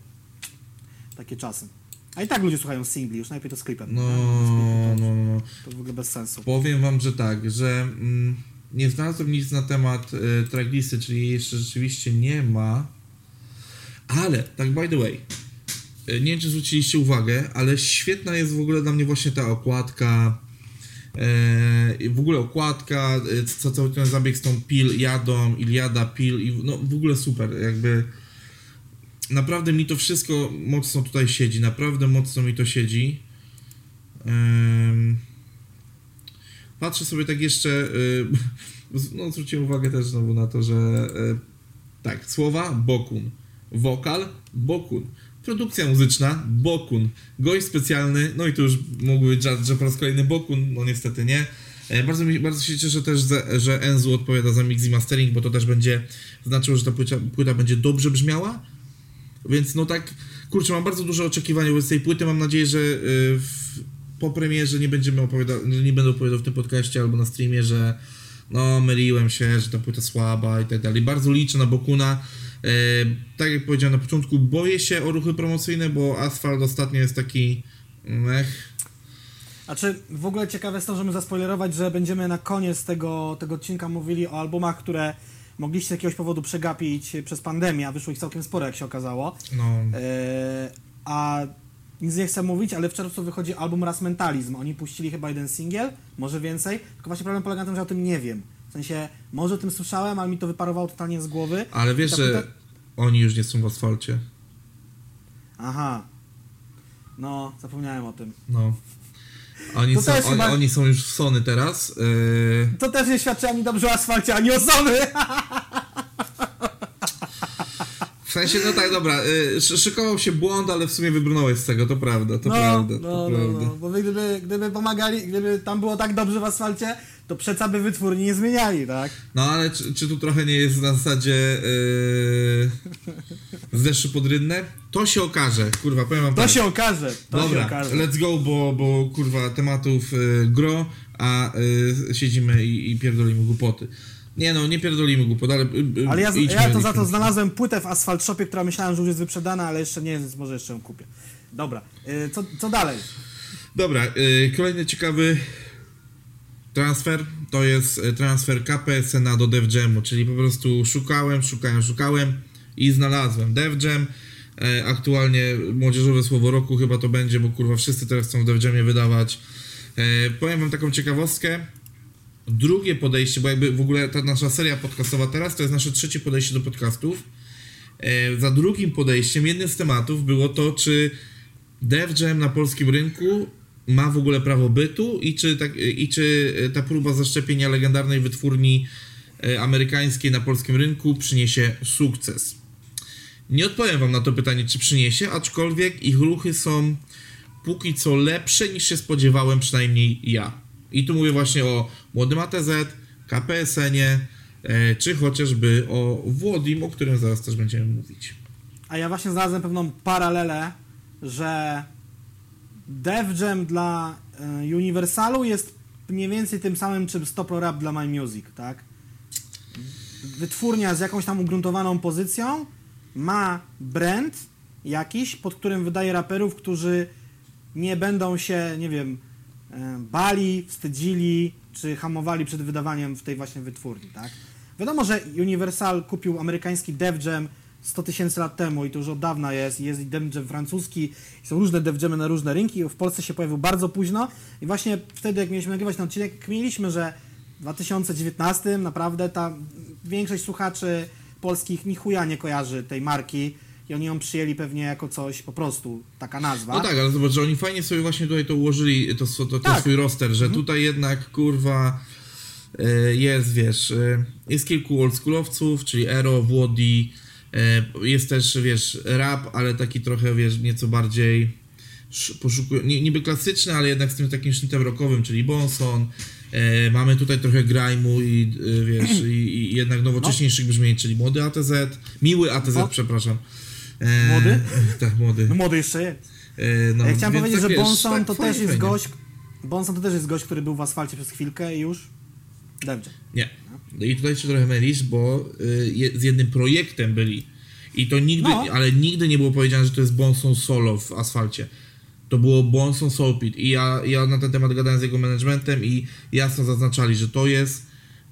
Takie czasy. A i tak ludzie słuchają singli, już najlepiej to z klipem. No, nie? no, no, no. To w ogóle bez sensu. Powiem wam, że tak, że mm, nie znalazłem nic na temat y, tracklisty, czyli jeszcze rzeczywiście nie ma. Ale, tak by the way, nie wiem czy zwróciliście uwagę, ale świetna jest w ogóle dla mnie właśnie ta okładka. y, w ogóle okładka, y, co cały ten zabieg z tą Pil, Jadą, Iliada, Pil, i no w ogóle super, jakby naprawdę mi to wszystko mocno tutaj siedzi, naprawdę mocno mi to siedzi. Ym, Patrzę sobie tak jeszcze, y, no zwróciłem uwagę też znowu na to, że tak, słowa Bokun, wokal Bokun, produkcja muzyczna Bokun, gość specjalny, no i tu już mógł być że, po raz kolejny Bokun, no niestety nie. E, Bardzo, mi, bardzo się cieszę też, że, Enzu odpowiada za mix i mastering, bo to też będzie znaczyło, że ta płyta, płyta będzie dobrze brzmiała. Więc no tak, kurczę, mam bardzo duże oczekiwania wobec tej płyty. Mam nadzieję, że y, w, po premierze nie będziemy opowiadać, nie będę opowiadał w tym podcaście albo na streamie, że no myliłem się, że ta płyta słaba i tak dalej. Bardzo liczę na Bokuna. E, tak jak powiedziałem na początku, boję się o ruchy promocyjne, bo Asfalt ostatnio jest taki mech. A czy w ogóle ciekawe jest to, że my zaspoilerować, że będziemy na koniec tego, tego odcinka mówili o albumach, które mogliście z jakiegoś powodu przegapić przez pandemię, a wyszło ich całkiem sporo, jak się okazało. No, Eee, a nic nie chcę mówić, ale w czerwcu wychodzi album Raz Mentalizm. Oni puścili chyba jeden singiel, może więcej. Tylko właśnie problem polega na tym, że o tym nie wiem. W sensie, może o tym słyszałem, ale mi to wyparowało totalnie z głowy. ale wiesz, że płyta- oni już nie są w asfalcie. Aha. No, zapomniałem o tym. No. Oni, To są, oni, chyba- oni są już w Sony teraz. Yy, To też nie świadczy ani dobrze o asfalcie, ani o Sony. W sensie, no tak, dobra, y, szy- szykował się błąd, ale w sumie wybrnąłeś z tego, to prawda, to no, prawda, no, to no, prawda. no, bo wy gdyby, gdyby pomagali, gdyby tam było tak dobrze w asfalcie, to przeca by wytwórni nie zmieniali, tak? No ale czy, czy tu trochę nie jest na zasadzie yy, z deszczu pod rynne? To się okaże, kurwa, powiem wam To tak. się okaże, to się Dobra, okaże. let's go, bo, bo kurwa tematów y, gro, a y, siedzimy i, i pierdolimy głupoty. Nie no, nie pierdolimy głupot, ale... Y, y, Ale ja, ja to za to znalazłem płytę w Asphalt Shopie, która myślałem, że już jest wyprzedana, ale jeszcze nie jest, więc może jeszcze ją kupię. Dobra, y, co, co dalej? Dobra, kolejny ciekawy transfer to jest y, transfer KPSN do Def Jamu, czyli po prostu szukałem, szukałem, szukałem i znalazłem Def Jam. E, aktualnie młodzieżowe słowo roku chyba to będzie, bo kurwa wszyscy teraz chcą w Def Jamie wydawać. E, powiem wam taką ciekawostkę. Drugie podejście, bo jakby w ogóle ta nasza seria podcastowa teraz to jest nasze trzecie podejście do podcastów. E, za drugim podejściem, jednym z tematów było to, czy Def Jam na polskim rynku ma w ogóle prawo bytu i czy, tak, i czy ta próba zaszczepienia legendarnej wytwórni e, amerykańskiej na polskim rynku przyniesie sukces. Nie odpowiem wam na to pytanie, czy przyniesie, aczkolwiek ich ruchy są póki co lepsze niż się spodziewałem, przynajmniej ja. I tu mówię właśnie o młodym ATZ, KPSN-ie, e, czy chociażby o Włodim, o którym zaraz też będziemy mówić. A ja właśnie znalazłem pewną paralelę, że Def Jam dla y, Universalu jest mniej więcej tym samym, czym Stopro Rap dla My Music, tak? Wytwórnia z jakąś tam ugruntowaną pozycją ma brand jakiś, pod którym wydaje raperów, którzy nie będą się, nie wiem, e, bali, wstydzili, czy hamowali przed wydawaniem w tej właśnie wytwórni, tak? Wiadomo, że Universal kupił amerykański Def Jam 100 tysięcy lat temu i to już od dawna jest, jest i Def Jam francuski, są różne Def Jamy na różne rynki, w Polsce się pojawił bardzo późno i właśnie wtedy, jak mieliśmy nagrywać ten odcinek, kminiliśmy, że w 2019 naprawdę ta większość słuchaczy polskich ni chuja nie kojarzy tej marki. i oni ją przyjęli pewnie jako coś po prostu, taka nazwa. No tak, ale zobacz, że oni fajnie sobie właśnie tutaj to ułożyli, to, to, to Tak. swój roster, że tutaj jednak kurwa e, jest, wiesz, e, jest kilku oldschoolowców, czyli Ero, Włodi, jest też, wiesz, rap, ale taki trochę, wiesz, nieco bardziej sz- poszukują, niby klasyczny, ale jednak z tym takim sznytem rockowym, czyli Bonson. E, mamy tutaj trochę grime'u i e, wiesz, i, i jednak nowocześniejszych brzmień, czyli młody ATZ, miły ATZ, No. przepraszam. E, Młody? Tak, młody. No młody jeszcze jest. E, no, Ja chciałem powiedzieć, tak, że Bonson tak, to fajnie, też jest fajnie. gość, Bonson to też jest gość, który był w asfalcie przez chwilkę i już Devjam. Nie. No I tutaj się trochę mylisz, bo y, z jednym projektem byli. I to nigdy, No. ale nigdy nie było powiedziane, że to jest Bonson Solo w asfalcie. To było Bonson Soulpit. I ja, ja na ten temat gadałem z jego managementem i jasno zaznaczali, że to jest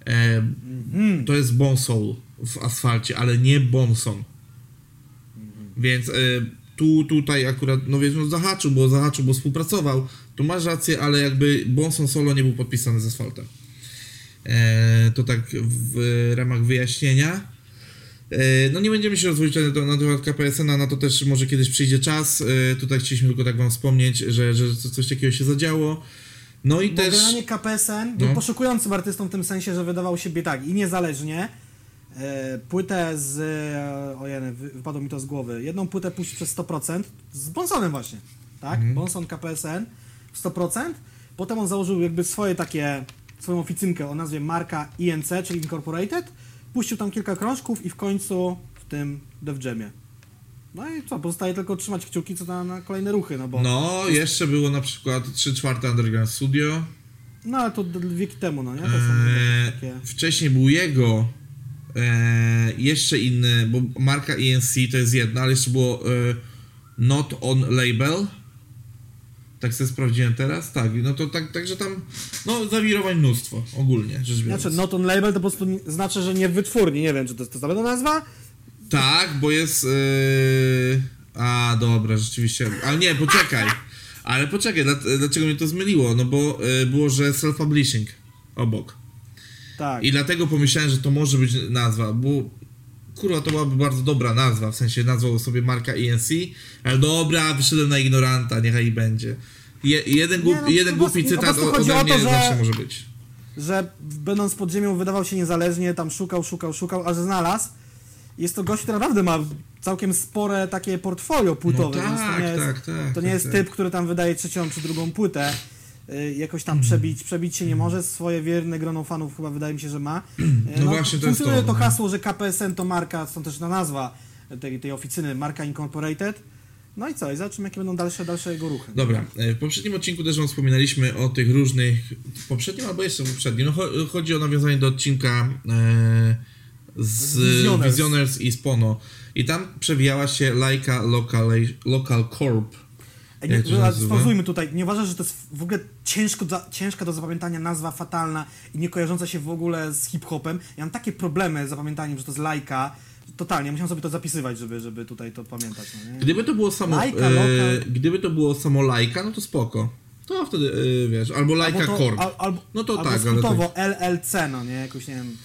e, Mhm. to jest Bon Soul w asfalcie, ale nie Bonson. Więc e, tu, tutaj akurat, no wiesz, no zahaczył, bo zahaczył, bo współpracował. Tu masz rację, ale jakby Bonson Solo nie był podpisany z asfaltem. E, to tak w ramach wyjaśnienia. E, no nie będziemy się rozwodzić na, temat KPSN, a na to też może kiedyś przyjdzie czas. E, tutaj chcieliśmy tylko tak wam wspomnieć, że, że co- coś takiego się zadziało. No i Bo też... generalnie KPSN był No. poszukującym artystą w tym sensie, że wydawał siebie tak i niezależnie. Płytę z. Ojej, wy- wypadło mi to z głowy. Jedną płytę puścić przez 100% z Bonsonem właśnie. Tak? Mhm. Bonson KPSN 100%. Potem on założył jakby swoje takie. Swoją oficynkę o nazwie marka INC, czyli Incorporated. Puścił tam kilka krążków i w końcu w tym Dev Jamie. No i co, pozostaje tylko trzymać kciuki co na, na kolejne ruchy, no bo. No, No, jeszcze było na przykład 3 czwarte Underground Studio. ale to wieki temu, no nie? To są Eee, takie. wcześniej był jego e, jeszcze inny, bo marka ENC to jest jedna, ale jeszcze było e, Not On Label. Tak sobie sprawdziłem teraz, tak, no to tak, także tam, no zawirowań mnóstwo, ogólnie rzecz biorąc. Znaczy, not on label to po prostu znaczy, że nie w wytwórni. Nie wiem, czy to jest to sama nazwa? Tak, bo jest. Yy... A, dobra, rzeczywiście. Ale nie, poczekaj. Ale poczekaj, dla- dlaczego mnie to zmyliło? No bo y, było, że self-publishing obok. Tak. I dlatego pomyślałem, że to może być nazwa, bo kurwa, to byłaby bardzo dobra nazwa, w sensie nazwał sobie marka ENC, ale dobra, wyszedłem na ignoranta, niechaj będzie. Je, jeden głup, Nie, no, jeden głupi cytat o- ode o mnie to, że- zawsze może być. Że będąc pod ziemią wydawał się niezależnie, tam szukał, szukał, szukał, aż znalazł. Jest to gość, który naprawdę ma całkiem spore takie portfolio płytowe, No więc to tak, nie jest, tak, tak, to nie tak, jest tak. typ, który tam wydaje trzecią czy drugą płytę. Y, Jakoś tam przebić, przebić się nie może, swoje wierne grono fanów chyba wydaje mi się, że ma. Y, No właśnie, to jest to, to no. hasło, że KPSN to marka, stąd też ta nazwa tej, tej oficyny, marka Incorporated. No i co, i zobaczymy jakie będą dalsze, dalsze jego ruchy. Dobra, e, w poprzednim odcinku też wam wspominaliśmy o tych różnych, w poprzednim albo jeszcze w poprzednim, no cho- chodzi o nawiązanie do odcinka e, z Visioners. Visioners. i Spono. I tam przewijała się Laika Local, Local Corp. Nie, tutaj. Nie uważasz, że to jest w ogóle ciężko za, ciężka do zapamiętania nazwa fatalna i nie kojarząca się w ogóle z hip-hopem? Ja mam takie problemy z zapamiętaniem, że to jest lajka. Totalnie, musiałem sobie to zapisywać, żeby, żeby tutaj to pamiętać. No? Gdyby to było samo, Lajka, e, gdyby to było samo Lajka, no to spoko. To wtedy, e, wiesz, albo Lajka Albo to- al- albo, No to albo tak, ale skrótowo LLC, no nie? Jakoś, nie wiem...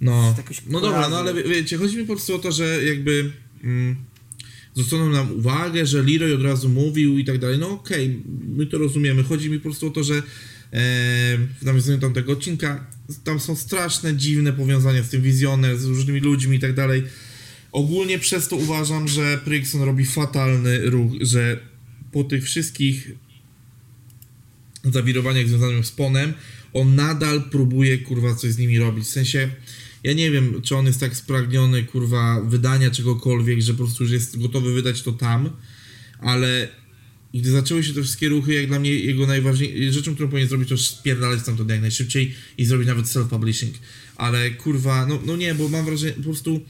No, no dobra, no ale wie- wiecie, chodzi mi po prostu o to, że jakby mm, zwrócono nam uwagę, że Leroy od razu mówił i tak dalej. No okej, my to rozumiemy. Chodzi mi po prostu o to, że e, w nawiązaniu tamtego odcinka tam są straszne, dziwne powiązania z tym wizjoner, z różnymi ludźmi i tak dalej. Ogólnie przez to uważam, że Prixon robi fatalny ruch, że po tych wszystkich zawirowaniach związanych z Ponem, on nadal próbuje, kurwa, coś z nimi robić. W sensie, ja nie wiem, czy on jest tak spragniony, kurwa, wydania czegokolwiek, że po prostu już jest gotowy wydać to tam, ale gdy zaczęły się te wszystkie ruchy, jak dla mnie jego najważniejszą rzeczą, którą powinien zrobić, to spierdalać stamtąd jak najszybciej i zrobić nawet self-publishing. Ale kurwa, no, no nie, bo mam wrażenie, po prostu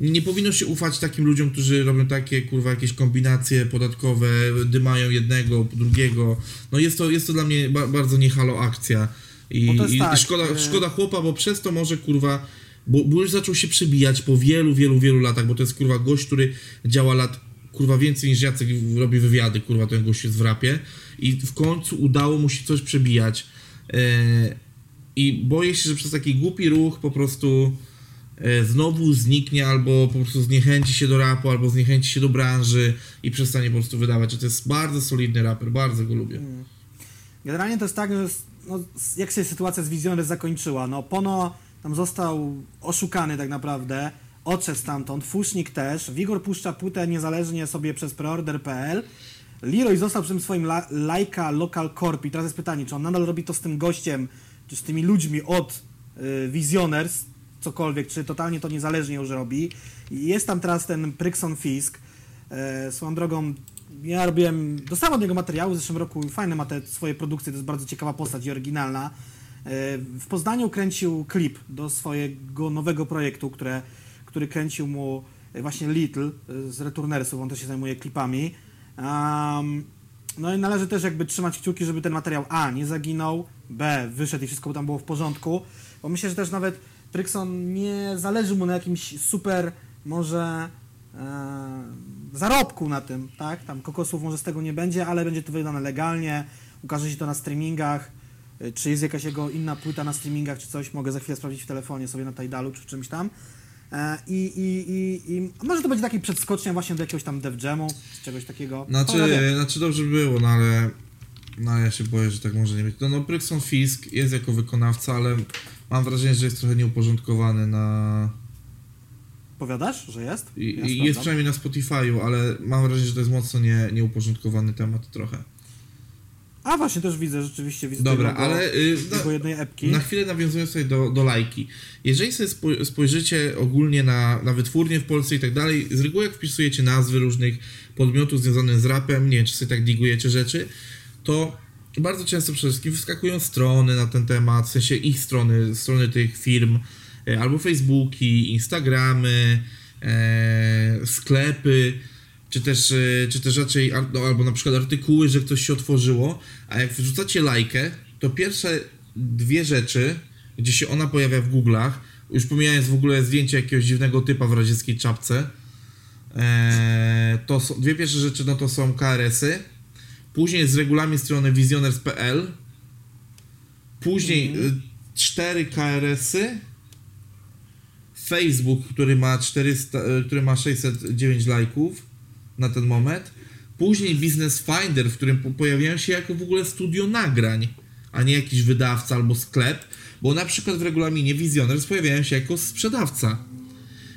nie powinno się ufać takim ludziom, którzy robią takie, kurwa, jakieś kombinacje podatkowe, dymają jednego, drugiego. No jest to, jest to dla mnie ba bardzo niehalo akcja. I, i tak, szkoda, e- szkoda chłopa, bo przez to może, kurwa, bo, bo już zaczął się przebijać po wielu, wielu, wielu latach, bo to jest, kurwa, gość, który działa lat, kurwa, więcej niż Jacek robi wywiady, kurwa, ten gość jest w rapie i w końcu udało mu się coś przebijać. E, I boję się, że przez taki głupi ruch po prostu e, znowu zniknie albo po prostu zniechęci się do rapu, albo zniechęci się do branży i przestanie po prostu wydawać. To jest bardzo solidny raper, bardzo go lubię. Generalnie to jest tak, że no, jak się sytuacja z Wizjoner zakończyła, no Pono tam został oszukany tak naprawdę, odszedł stamtąd, Fusznik też, Wigor puszcza płytę niezależnie sobie przez preorder.pl, Leroy został przy tym swoim la- Laika Local Corp i teraz jest pytanie, czy on nadal robi to z tym gościem, czy z tymi ludźmi od y, Visioners, cokolwiek, czy totalnie to niezależnie już robi. Jest tam teraz ten Prykson Fisk, E, swoją drogą, ja robiłem, dostałem od niego materiały w zeszłym roku, fajne ma te swoje produkcje, to jest bardzo ciekawa postać i oryginalna. E, w Poznaniu kręcił klip do swojego nowego projektu, które, który kręcił mu e, właśnie Little e, z Returnersów, on też się zajmuje klipami. Um, no i należy też jakby trzymać kciuki, żeby ten materiał A nie zaginął, B wyszedł i wszystko tam było w porządku, bo myślę, że też nawet Trykson nie zależy mu na jakimś super może zarobku na tym, tak? Tam kokosów może z tego nie będzie, ale będzie to wydane legalnie, ukaże się to na streamingach, e, czy jest jakaś jego inna płyta na streamingach, czy coś, mogę za chwilę sprawdzić w telefonie sobie na Tidalu, czy w czymś tam. E, I, i, i, i może to będzie taki przedskocznia właśnie do jakiegoś tam dev jamu, czy czegoś takiego. Znaczy, Cholera znaczy dobrze by było, no ale no ja się boję, że tak może nie być. No, no Brykson Fisk jest jako wykonawca, ale mam wrażenie, że jest trochę nieuporządkowany na... Powiadasz, że jest? Ja jest sprawdzam. przynajmniej na Spotify'u, ale mam wrażenie, że to jest mocno nie, nieuporządkowany temat trochę. A właśnie, też widzę, rzeczywiście widzę Dobra, tego, ale y, tego na, jednej epki. na chwilę nawiązując do, do lajki. Jeżeli sobie spoj- spojrzycie ogólnie na, na wytwórnie w Polsce i tak dalej, z reguły jak wpisujecie nazwy różnych podmiotów związanych z rapem, nie wiem, czy sobie tak digujecie rzeczy, to bardzo często przede wszystkim wyskakują strony na ten temat, w sensie ich strony, strony tych firm, albo Facebooki, Instagramy, e, sklepy, czy też, e, czy też raczej, no, albo na przykład artykuły, że ktoś się otworzyło, a jak wrzucacie lajkę, to pierwsze dwie rzeczy, gdzie się ona pojawia w Google'ach, już pomijając w ogóle zdjęcie jakiegoś dziwnego typa w radzieckiej czapce, e, to są, dwie pierwsze rzeczy, no to są KRS-y, później jest regulamin strony visioners.pl, później y, cztery KRS-y, Facebook, który ma 400, y, który ma 609 lajków na ten moment, później Business Finder, w którym po- pojawiają się jako w ogóle studio nagrań, a nie jakiś wydawca albo sklep, bo na przykład w regulaminie Visioners pojawiają się jako sprzedawca.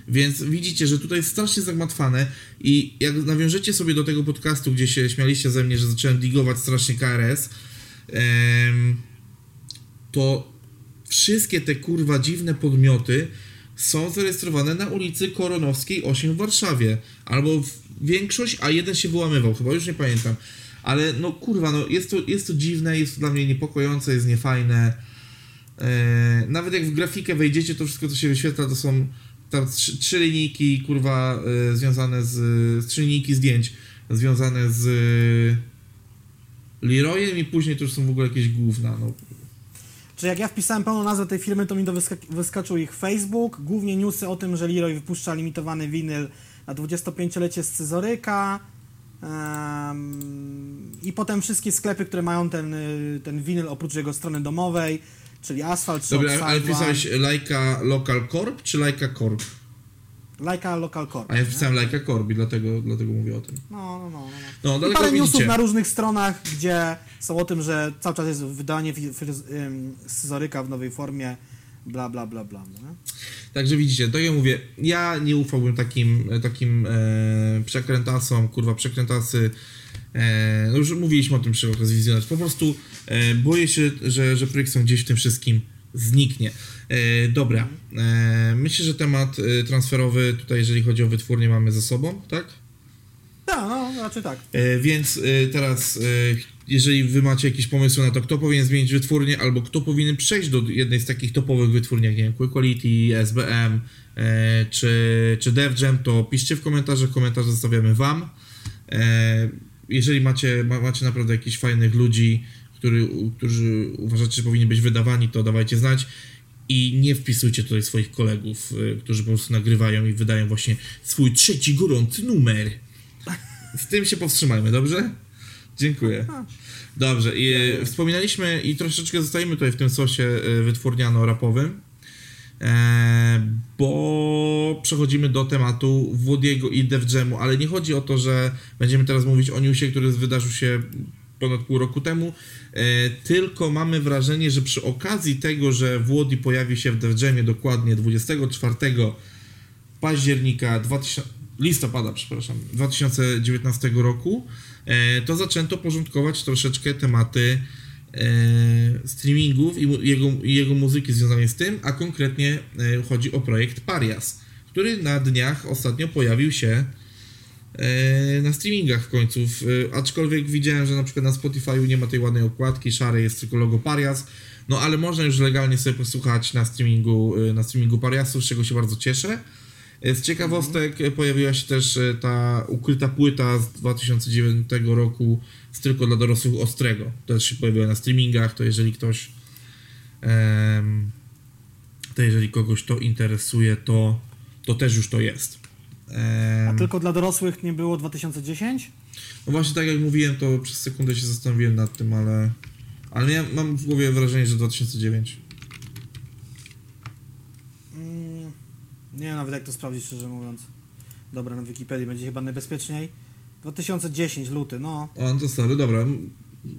Więc widzicie, że tutaj jest strasznie zagmatwane i jak nawiążecie sobie do tego podcastu, gdzie się śmialiście ze mnie, że zacząłem digować strasznie KRS, to wszystkie te kurwa dziwne podmioty są zarejestrowane na ulicy Koronowskiej 8 w Warszawie. Albo w większość, a jeden się wyłamywał, chyba już nie pamiętam. Ale no kurwa, no jest to, jest to dziwne, jest to dla mnie niepokojące, jest niefajne. E, nawet jak w grafikę wejdziecie, to wszystko co się wyświetla to są tam trzy, trzy linijki, kurwa, e, związane z, trzy linijki zdjęć związane z Leroyem i później to już są w ogóle jakieś gówna, no. Czy jak ja wpisałem pełną nazwę tej firmy, to mi to wyskak- wyskoczył ich Facebook, głównie newsy o tym, że Leroy wypuszcza limitowany winyl na 25-lecie Scyzoryka em, i potem wszystkie sklepy, które mają ten, y, ten winyl oprócz jego strony domowej, czyli Asphalt Shop, Dobra, ale pisałeś Lajka Local Corp czy Lajka Corp? Lajka Local Corp. A ja wpisałem Lajka Corp i dlatego, dlatego mówię o tym. No, no, no. no, no. No, I parę newsów widzicie. na różnych stronach, gdzie są o tym, że cały czas jest wydanie scyzoryka w nowej formie, bla, bla, bla, bla. No? Także widzicie, to ja mówię, ja nie ufałbym takim, takim e, przekrętasom, kurwa, przekrętasy. E, no już mówiliśmy o tym przy okazji Wizjoners. Po prostu e, boję się, że, że Prykson gdzieś w tym wszystkim zniknie. E, dobra, e, myślę, że temat e, transferowy tutaj, jeżeli chodzi o wytwórnię, mamy za sobą, tak? Tak, no, raczej tak. E, więc e, teraz, e, jeżeli wy macie jakieś pomysły na to, kto powinien zmienić wytwórnię, albo kto powinien przejść do jednej z takich topowych wytwórni, jak nie wiem, Quick Quality, SBM czy, czy DevJam, to piszcie w komentarzach, komentarze zostawiamy wam. Jeżeli macie, ma, macie naprawdę jakichś fajnych ludzi, który, którzy uważacie, że powinni być wydawani, to dawajcie znać. I nie wpisujcie tutaj swoich kolegów, e, którzy po prostu nagrywają i wydają właśnie swój trzeci gorący numer. Z tym się powstrzymajmy, dobrze? Dziękuję. Dobrze, i, e, wspominaliśmy i troszeczkę zostajemy tutaj w tym sosie e, wytwórniano-rapowym. e, bo przechodzimy do tematu Włodiego i Def Jamu, ale nie chodzi o to, że będziemy teraz mówić o newsie, który wydarzył się ponad pół roku temu, e, tylko mamy wrażenie, że przy okazji tego, że Włodi pojawi się w Jamie dokładnie 24 października 2000, listopada, przepraszam, 2019 roku, e, to zaczęto porządkować troszeczkę tematy e, streamingów i jego, jego muzyki związanej z tym, a konkretnie chodzi o projekt Parias, który na dniach ostatnio pojawił się na streamingach w końcu. E, aczkolwiek widziałem, że na przykład na Spotify'u nie ma tej ładnej okładki, szarej jest tylko logo Parias, no ale można już legalnie sobie posłuchać na streamingu, e, na streamingu Pariasu, z czego się bardzo cieszę. E, Z ciekawostek e, pojawiła się też e, ta ukryta płyta z 2009 roku z tylko dla dorosłych Ostrego. Też się pojawiła na streamingach, to jeżeli ktoś em, to jeżeli kogoś to interesuje, to, to też już to jest. A tylko dla dorosłych nie było 2010? no właśnie tak jak mówiłem, to przez sekundę się zastanowiłem nad tym, ale ale ja mam w głowie wrażenie, że 2009. Mm, nie wiem nawet jak to sprawdzić, szczerze mówiąc. Dobra, na Wikipedii będzie chyba najbezpieczniej. 2010, luty, no. O, no to stary, dobra.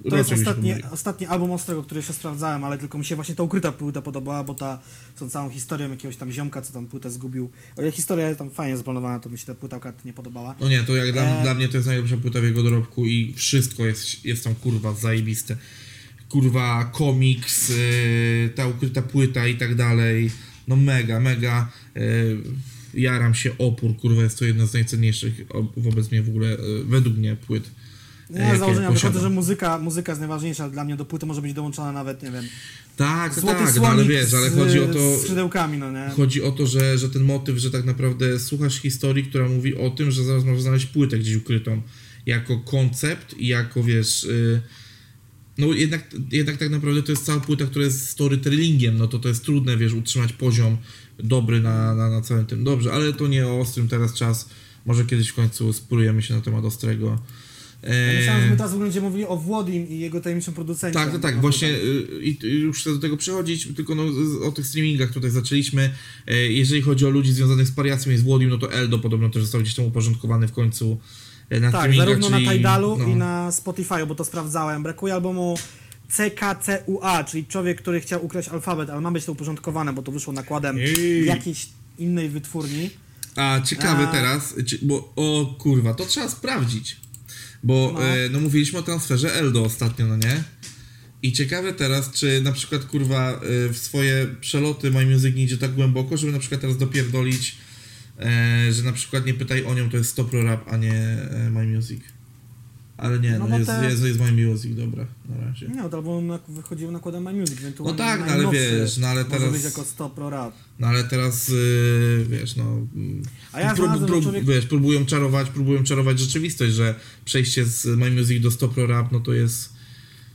To jest ostatni, ostatni album Ostrego, który jeszcze sprawdzałem, ale tylko mi się właśnie ta ukryta płyta podobała, bo ta z tą całą historią jakiegoś tam ziomka, co tam płytę zgubił. O ile historia jest tam fajnie zaplanowana, to mi się ta płyta akurat nie podobała. No nie, to jak dla, E. dla mnie to jest najlepsza płyta w jego dorobku i wszystko jest, jest tam kurwa zajebiste. Kurwa, komiks, yy, ta ukryta płyta i tak dalej. No mega, mega. Yy, jaram się opór, kurwa, jest to jedna z najcenniejszych wobec mnie w ogóle, yy, według mnie płyt. Nie, jakie z założenia wychodzę, że muzyka, muzyka jest najważniejsza, dla mnie do płyty może być dołączona nawet, nie wiem, Tak, złoty tak, no ale wiesz, ale chodzi o to, z skrzydełkami, no nie? Chodzi o to, że, że ten motyw, że tak naprawdę słuchasz historii, która mówi o tym, że zaraz możesz znaleźć płytę gdzieś ukrytą jako koncept i jako wiesz. y, no jednak, jednak tak naprawdę to jest cała płyta, która jest storytellingiem, no to to jest trudne, wiesz, utrzymać poziom dobry na, na, na całym tym. Dobrze, ale to nie o ostrym teraz czas. Może kiedyś w końcu spróbujemy się na temat ostrego. Ja myślałem, że my teraz w ogóle będziemy mówili o Włodim i jego tajemniczym producencie. tak, tak, tak, No, właśnie y, i, już chcę do tego przechodzić, tylko no, o tych streamingach tutaj zaczęliśmy. E, Jeżeli chodzi o ludzi związanych z Pariacją i z Włodim, no to Eldo podobno też został gdzieś tam uporządkowany w końcu e, na Tak, zarówno czyli, na Tidalu no, i na Spotify, bo to sprawdzałem. Brakuje albumu CKCUA, czyli człowiek, który chciał ukraść alfabet, ale ma być to uporządkowane, bo to wyszło nakładem Ej. jakiejś innej wytwórni. A ciekawe A. teraz, bo o kurwa, to trzeba sprawdzić. Bo No. no. E, no mówiliśmy o transferze Eldo ostatnio, no nie? I ciekawe teraz, czy na przykład kurwa e, w swoje przeloty My Music nie idzie tak głęboko, żeby na przykład teraz dopierdolić, e, że na przykład nie pytaj o nią, to jest Stopro Rap, a nie My Music. Ale nie, No no, jest, te- jest, jest My Music, dobra, na razie. Nie, to album nak- wychodził nakładem My Music, więc No tak, no ale wiesz, no ale Może teraz- być jako 100 pro rap. No ale teraz, y, wiesz, no... A ja prób- znalazłem, że prób- człowiek- Wiesz, próbują czarować, próbują czarować rzeczywistość, że przejście z My Music do 100 Pro Rap, no to jest,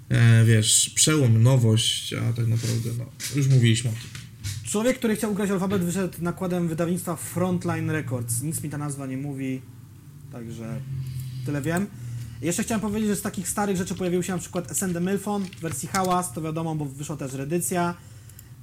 e, wiesz, przełom, nowość, a tak naprawdę, no, już mówiliśmy o tym. Człowiek, który chciał ukraść alfabet, wyszedł nakładem wydawnictwa Frontline Records. Nic mi ta nazwa nie mówi, także tyle wiem. Jeszcze chciałem powiedzieć, że z takich starych rzeczy pojawił się na przykład SND Milfon w wersji Hałas, to wiadomo, bo wyszła też reedycja.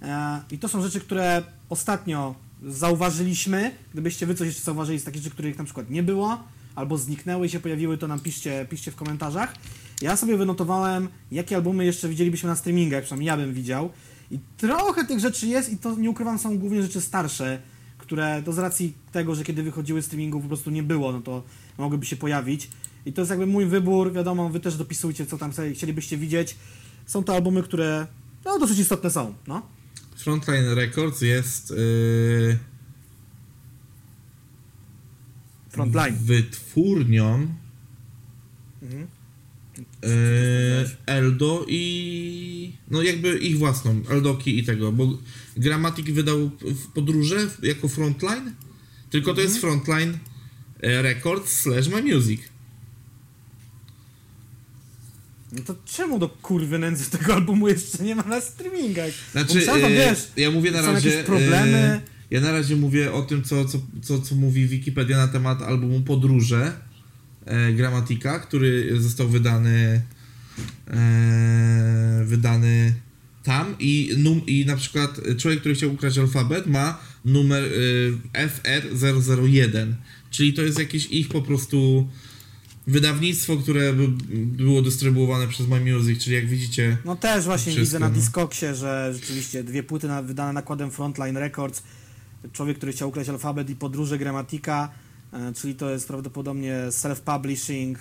E, I to są rzeczy, które ostatnio zauważyliśmy. Gdybyście wy coś jeszcze zauważyli z takich rzeczy, których na przykład nie było, albo zniknęły i się pojawiły, to nam piszcie, piszcie w komentarzach. Ja sobie wynotowałem, jakie albumy jeszcze widzielibyśmy na streamingach, przynajmniej ja bym widział. I trochę tych rzeczy jest i to nie ukrywam, są głównie rzeczy starsze, które to z racji tego, że kiedy wychodziły z streamingów po prostu nie było, no to mogłyby się pojawić. I to jest jakby mój wybór, wiadomo, wy też dopisujcie, co tam chcielibyście widzieć. Są to albumy, które no, dosyć istotne są, no. Frontline Records jest y, Frontline. wytwórnią Mhm. y, Eldo i no jakby ich własną, Eldoki i tego, bo Grammatic wydał w podróże jako Frontline, tylko to jest Frontline e, Records slash My Music. No to czemu do kurwy nędzy tego albumu jeszcze nie ma na streamingach? Bo Znaczy, myślałem, tam, e, wiesz, ja mówię na są razie. jakieś problemy. e, ja na razie mówię o tym, co, co, co, co mówi Wikipedia na temat albumu Podróże e, Gramatika, który został wydany. E, wydany tam i, num, i na przykład człowiek, który chciał ukraść alfabet ma numer y, FR001, czyli to jest jakieś ich po prostu wydawnictwo, które by było dystrybuowane przez My Music, czyli jak widzicie... No też właśnie Wszystko, widzę na no. Discogsie, że rzeczywiście dwie płyty na, wydane nakładem Frontline Records, człowiek, który chciał ukraść alfabet i podróże gramatika, e, czyli to jest prawdopodobnie self-publishing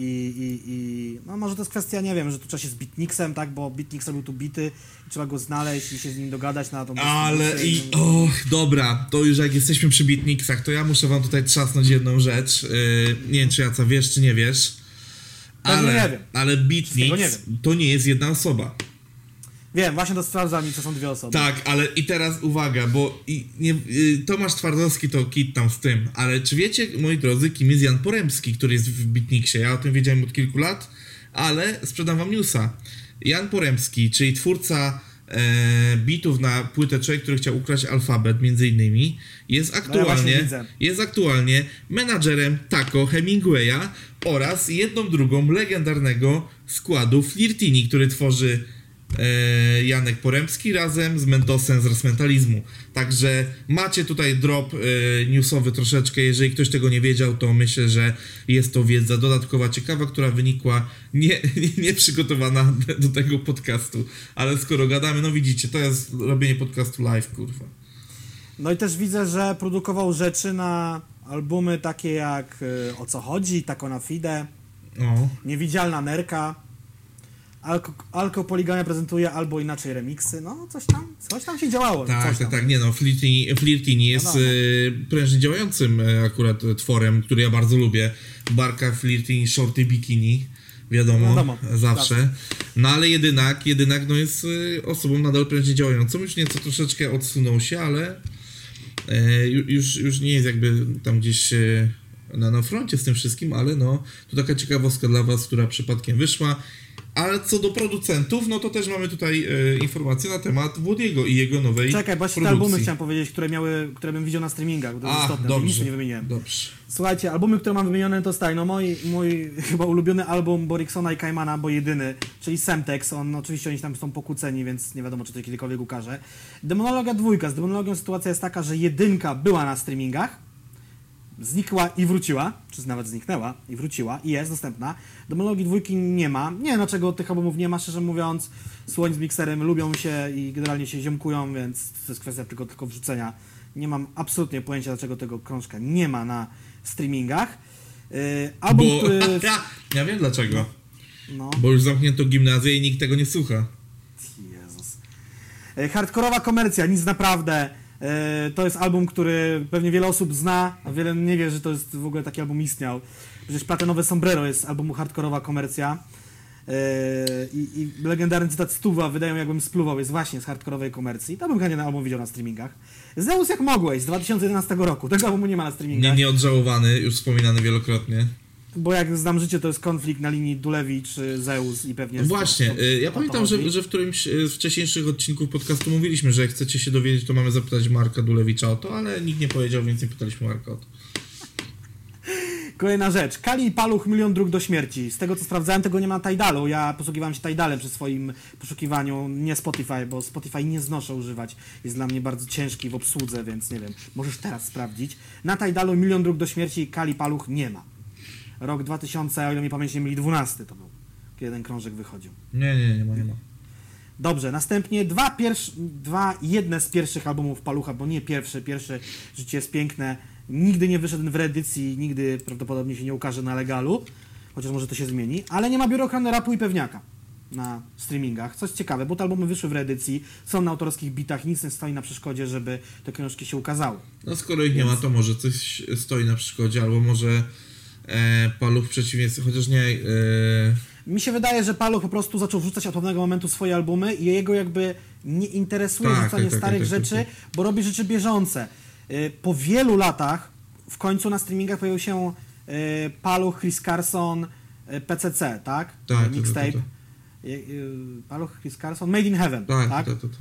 i, i, i no może to jest kwestia, nie wiem, że tu trzeba się z Beatnixem, tak, bo Beatnix robił tu bity i trzeba go znaleźć i się z nim dogadać na tą Ale i... Och, dobra, to już jak jesteśmy przy beatniksach, to ja muszę wam tutaj trzasnąć jedną rzecz. Yy, nie wiem, czy Jaca wiesz, czy nie wiesz. Pewnie Ale, nie wiem. ale Beatnix nie to nie jest jedna osoba. Wiem, właśnie to sprawdzam i to są dwie osoby. Tak, ale i teraz uwaga, bo i, nie, y, Tomasz Twardowski to kit tam z tym, ale czy wiecie, moi drodzy, kim jest Jan Poremski, który jest w Bitniksie? Ja o tym wiedziałem od kilku lat, ale sprzedam wam newsa. Jan Poremski, czyli twórca e, bitów na płytę Człowiek, który chciał ukraść alfabet, między innymi, jest No ja aktualnie, jest aktualnie menadżerem Taco Hemingwaya oraz jedną drugą legendarnego składu Flirtini, który tworzy Janek Poremski razem z Mentosem z Resmentalizmu. Także macie tutaj drop e, newsowy troszeczkę. Jeżeli ktoś tego nie wiedział, to myślę, że jest to wiedza dodatkowa, ciekawa, która wynikła nie, nie, przygotowana do tego podcastu. Ale skoro gadamy, no widzicie, to jest robienie podcastu live, kurwa. No i też widzę, że produkował rzeczy na albumy takie jak y, O co chodzi, Tako na Fide, O. Niewidzialna Nerka, Alko, Alko Poligamia prezentuje albo inaczej remiksy, no coś tam, coś tam się działało. Tak, tak, tak, nie no, Flirtini, Flirtini jest Wiadomo. e, prężnie działającym e, akurat e, tworem, który ja bardzo lubię. Barka, Flirtini, shorty, bikini, wiadomo, Wiadomo, zawsze. No ale jedynak, jedynak no jest e, osobą nadal prężnie działającą, już nieco troszeczkę odsunął się, ale e, ju- już, już nie jest jakby tam gdzieś e, na, na froncie z tym wszystkim, ale no, to taka ciekawostka dla was, która przypadkiem wyszła. Ale co do producentów, no to też mamy tutaj e, informacje na temat Włodiego i jego nowej Czekaj, właśnie te albumy chciałem powiedzieć, które miały, które bym widział na streamingach, bo to istotne, dobrze. nic nie wymieniłem. Dobrze. Słuchajcie, albumy, które mam wymienione to staj, no mój, mój chyba ulubiony album Boriksona i Kaimana, bo jedyny, czyli Semtex, on oczywiście oni tam są pokłóceni, więc nie wiadomo, czy to kiedykolwiek ukaże. Demonologia dwójka, z Demonologią sytuacja jest taka, że jedynka była na streamingach, znikła i wróciła, czy nawet zniknęła i wróciła i jest dostępna. Demonologii dwójki nie ma. Nie wiem dlaczego tych albumów nie ma, szczerze mówiąc. Słoń z mikserem lubią się i generalnie się ziomkują, więc to jest kwestia tylko, tylko wrzucenia. Nie mam absolutnie pojęcia, dlaczego tego krążka nie ma na streamingach. Yy, album, Bo który... ja, ja wiem dlaczego. No, Bo już zamknięto gimnazję i nikt tego nie słucha. Jezus. E, Hardkorowa komercja, nic naprawdę. E, To jest album, który pewnie wiele osób zna, a wiele nie wie, że to jest w ogóle taki album istniał. Przecież Platynowe Sombrero jest albumu Hardkorowa komercja. E, I, I legendarny cytat Stuwa, wydają jakbym spluwał, jest właśnie z hardkorowej komercji. To bym chętnie na album widział na streamingach. Zeus jak mogłeś z 2011 roku. Tego albumu nie ma na Nie, streamingach. nieodżałowany, już wspominany wielokrotnie. Bo jak znam życie, to jest konflikt na linii Dulewicz-Zeus i pewnie... No Właśnie, to- y, ja to pamiętam, że, że w którymś y, z wcześniejszych odcinków podcastu mówiliśmy, że jak chcecie się dowiedzieć, to mamy zapytać Marka Dulewicza o to, ale nikt nie powiedział, więc nie pytaliśmy Marka o to. Kolejna rzecz. Kali i Paluch milion dróg do śmierci. Z tego co sprawdzałem, tego nie ma Tidalu. Ja posługiwałem się Tidalem przy swoim poszukiwaniu, nie Spotify, bo Spotify nie znoszę używać. Jest dla mnie bardzo ciężki w obsłudze, więc nie wiem. Możesz teraz sprawdzić. Na Tidalu milion dróg do śmierci Kali Paluch nie ma. Rok 2000, o ile mi pamięć nie myli, 12 to był, kiedy ten krążek wychodził. Nie, nie, nie ma, nie ma. Dobrze, następnie dwa, pierwsze, dwa jedne z pierwszych albumów Palucha, bo nie pierwszy, pierwszy Życie jest piękne, nigdy nie wyszedł w reedycji, nigdy prawdopodobnie się nie ukaże na legalu, chociaż może to się zmieni, ale nie ma biurokrany rapu i pewniaka na streamingach, coś ciekawe, bo te albumy wyszły w reedycji, są na autorskich bitach, nic nie stoi na przeszkodzie, żeby te książki się ukazały. No skoro ich nie ma, to może coś stoi na przeszkodzie, albo może paluch w przeciwieństwie, chociaż nie... E, Mi się wydaje, że Paluch po prostu zaczął wrzucać od pewnego momentu swoje albumy i jego jakby nie interesuje Tak, wrzucanie tak, tak, starych tak, tak, rzeczy, tak. bo robi rzeczy bieżące. Y, Po wielu latach w końcu na streamingach pojawił się Paluch, Chris Carson, PCC, tak? Tak, Mixtape. Paluch, Chris Carson, Made in Heaven, tak, tak? to, to, to.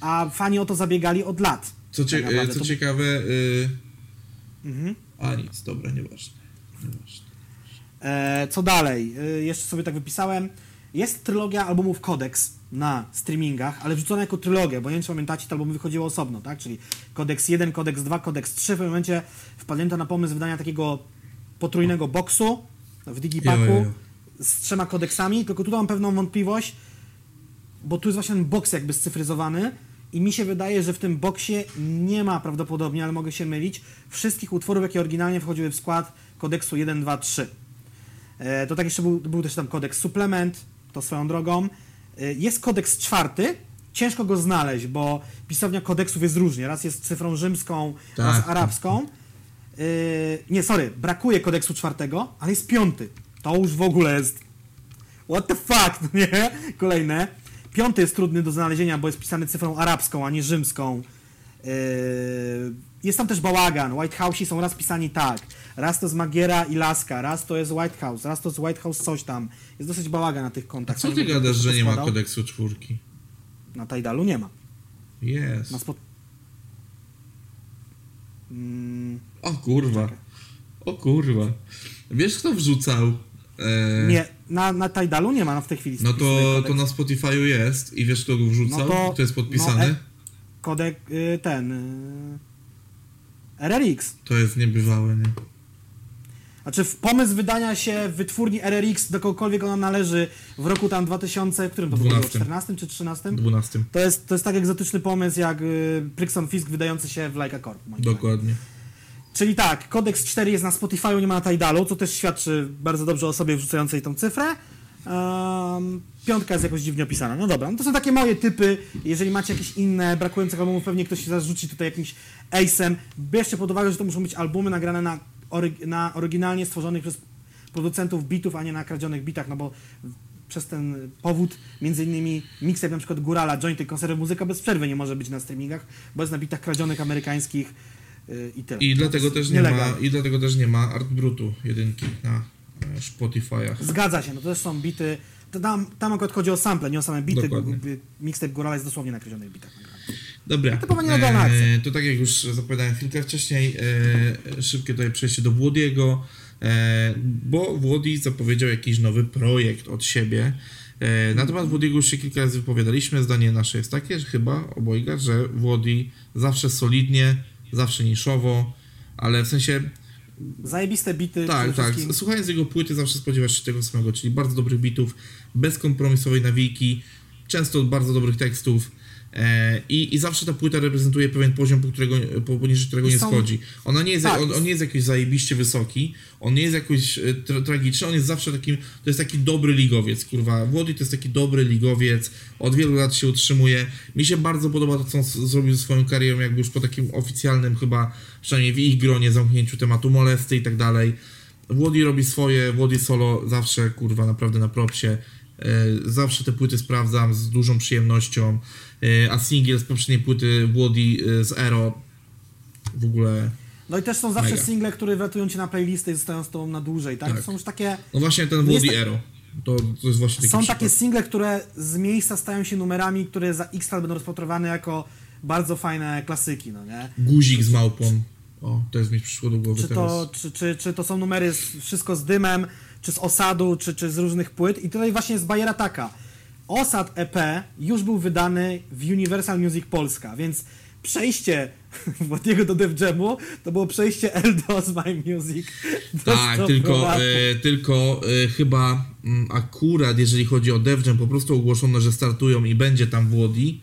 A fani o to zabiegali od lat. Co, cie, co ciekawe... Y, Mhm. a nic, dobra, nieważne. E, co dalej? E, jeszcze sobie tak wypisałem. Jest trylogia albumów Codex. na streamingach, ale wrzucone jako trylogia, bo nie wiem, czy pamiętacie, to albo wychodziło osobno, tak? Czyli kodeks 1, kodeks 2, kodeks 3. W pewnym momencie wpadnięto na pomysł wydania takiego potrójnego boksu w Digipaku Jo, jo, jo. z trzema kodeksami, tylko tutaj mam pewną wątpliwość, bo tu jest właśnie ten boks jakby scyfryzowany i mi się wydaje, że w tym boksie nie ma prawdopodobnie, ale mogę się mylić, wszystkich utworów, jakie oryginalnie wchodziły w skład kodeksu 1, 2, 3. E, To tak jeszcze był, był też tam kodeks suplement, to swoją drogą. E, Jest kodeks czwarty, ciężko go znaleźć, bo pisownia kodeksów jest różnie. Raz jest cyfrą rzymską, Tak, raz tak. arabską. E, Nie, sorry, brakuje kodeksu czwartego, ale jest piąty. To już w ogóle jest What the fuck, no nie? Kolejne. Piąty jest trudny do znalezienia, bo jest pisany cyfrą arabską, a nie rzymską. Yy, Jest tam też bałagan. White House są raz pisani tak. Raz to jest Magiera i Laska, raz to jest White House, raz to jest White House coś tam. Jest dosyć bałagan na tych A kontach. co Nie ty będę gadasz, że nie ma kodeksu czwórki? Na Tidalu nie ma. Jest. Na spot... Mm, O kurwa. O kurwa. Wiesz kto wrzucał? E, nie, na, na Tidalu nie ma no w tej chwili. No to, to na Spotify'u jest i wiesz kto go wrzucał? No to- Kto jest podpisany? no, e- Kodek y, ten... y, RRX. To jest niebywałe, nie? Znaczy w pomysł wydania się wytwórni RRX do kogokolwiek ona należy w roku tam 2000, którym to było? 12. 14 czy 13? 12. To jest, to jest tak egzotyczny pomysł jak y, Prixon Fisk wydający się w Leica Corp. zdaniem. Dokładnie. Czyli tak, Codex 4 jest na Spotify'u, nie ma na Tidalu, co też świadczy bardzo dobrze o osobie wrzucającej tą cyfrę. Um, piątka jest jakoś dziwnie opisana. No dobra, no to są takie moje typy. Jeżeli macie jakieś inne brakujące albumów, pewnie ktoś się zarzuci tutaj jakimś ace'em. Bierzcie pod uwagę, że to muszą być albumy nagrane na, na oryginalnie stworzonych przez producentów bitów, a nie na kradzionych bitach, no bo przez ten powód, między innymi mixtape na przykład Górala, Jointy, konserwy muzyka bez przerwy nie może być na streamingach, bo jest na bitach kradzionych amerykańskich yy, i tyle. I dlatego też nie ma, i dlatego też nie ma Art Brutu jedynki na e, Spotify'ach. Zgadza się, no to też są bity. Tam, tam akurat chodzi o sample, nie o same bity. Dokładnie. Mixtape Górala jest dosłownie na kradzionych bitach Dobra. Akcja. E, to tak jak już zapowiadałem chwilkę wcześniej, e, szybkie tutaj przejście do Włodiego, e, bo Włodi zapowiedział jakiś nowy projekt od siebie. E, na temat Włodiego już się kilka razy wypowiadaliśmy. Zdanie nasze jest takie, że chyba obojga, że Włodi zawsze solidnie, zawsze niszowo, ale w sensie Zajebiste bity. tak, tak. wszystkim. Słuchając jego płyty zawsze spodziewasz się tego samego, czyli bardzo dobrych bitów, bezkompromisowej nawijki, często bardzo dobrych tekstów i, i zawsze ta płyta reprezentuje pewien poziom, po którego, po, poniżej którego nie schodzi. Ona nie jest, Tak. on, on nie jest jakiś zajebiście wysoki, on nie jest jakoś e, tra tragiczny, on jest zawsze takim, to jest taki dobry ligowiec, kurwa. Włody to jest taki dobry ligowiec, od wielu lat się utrzymuje. Mi się bardzo podoba to, co on zrobił ze swoją karierą, jakby już po takim oficjalnym chyba, przynajmniej w ich gronie, zamknięciu tematu molesty i tak dalej. Włody robi swoje, Włody solo zawsze, kurwa, naprawdę na propsie. E, Zawsze te płyty sprawdzam z dużą przyjemnością, E, a singiel z poprzedniej płyty Włody e, z Ero w ogóle... No i też są zawsze Mega. single, które wratują cię na playlisty i zostają z tobą na dłużej, tak? Tak. To są już takie. No właśnie ten No jest Włody tak- Ero. To, to jest właśnie taki Są przykład. takie single, które z miejsca stają się numerami, które za X lat będą rozpatrywane jako bardzo fajne klasyki, no nie? Guzik z małpą. O, też mi przyszło do głowy Czy teraz. to, czy, czy, czy to są numery z, wszystko z dymem, czy z osadu, czy, czy z różnych płyt. I tutaj właśnie jest bajera taka. Osad EP już był wydany w Universal Music Polska, więc przejście Wodiego do Def Jamu to było przejście Eldo z My Music. Tak, tylko, e, tylko e, chyba mm, akurat jeżeli chodzi o Def Jam, po prostu ogłoszono, że startują i będzie tam Włody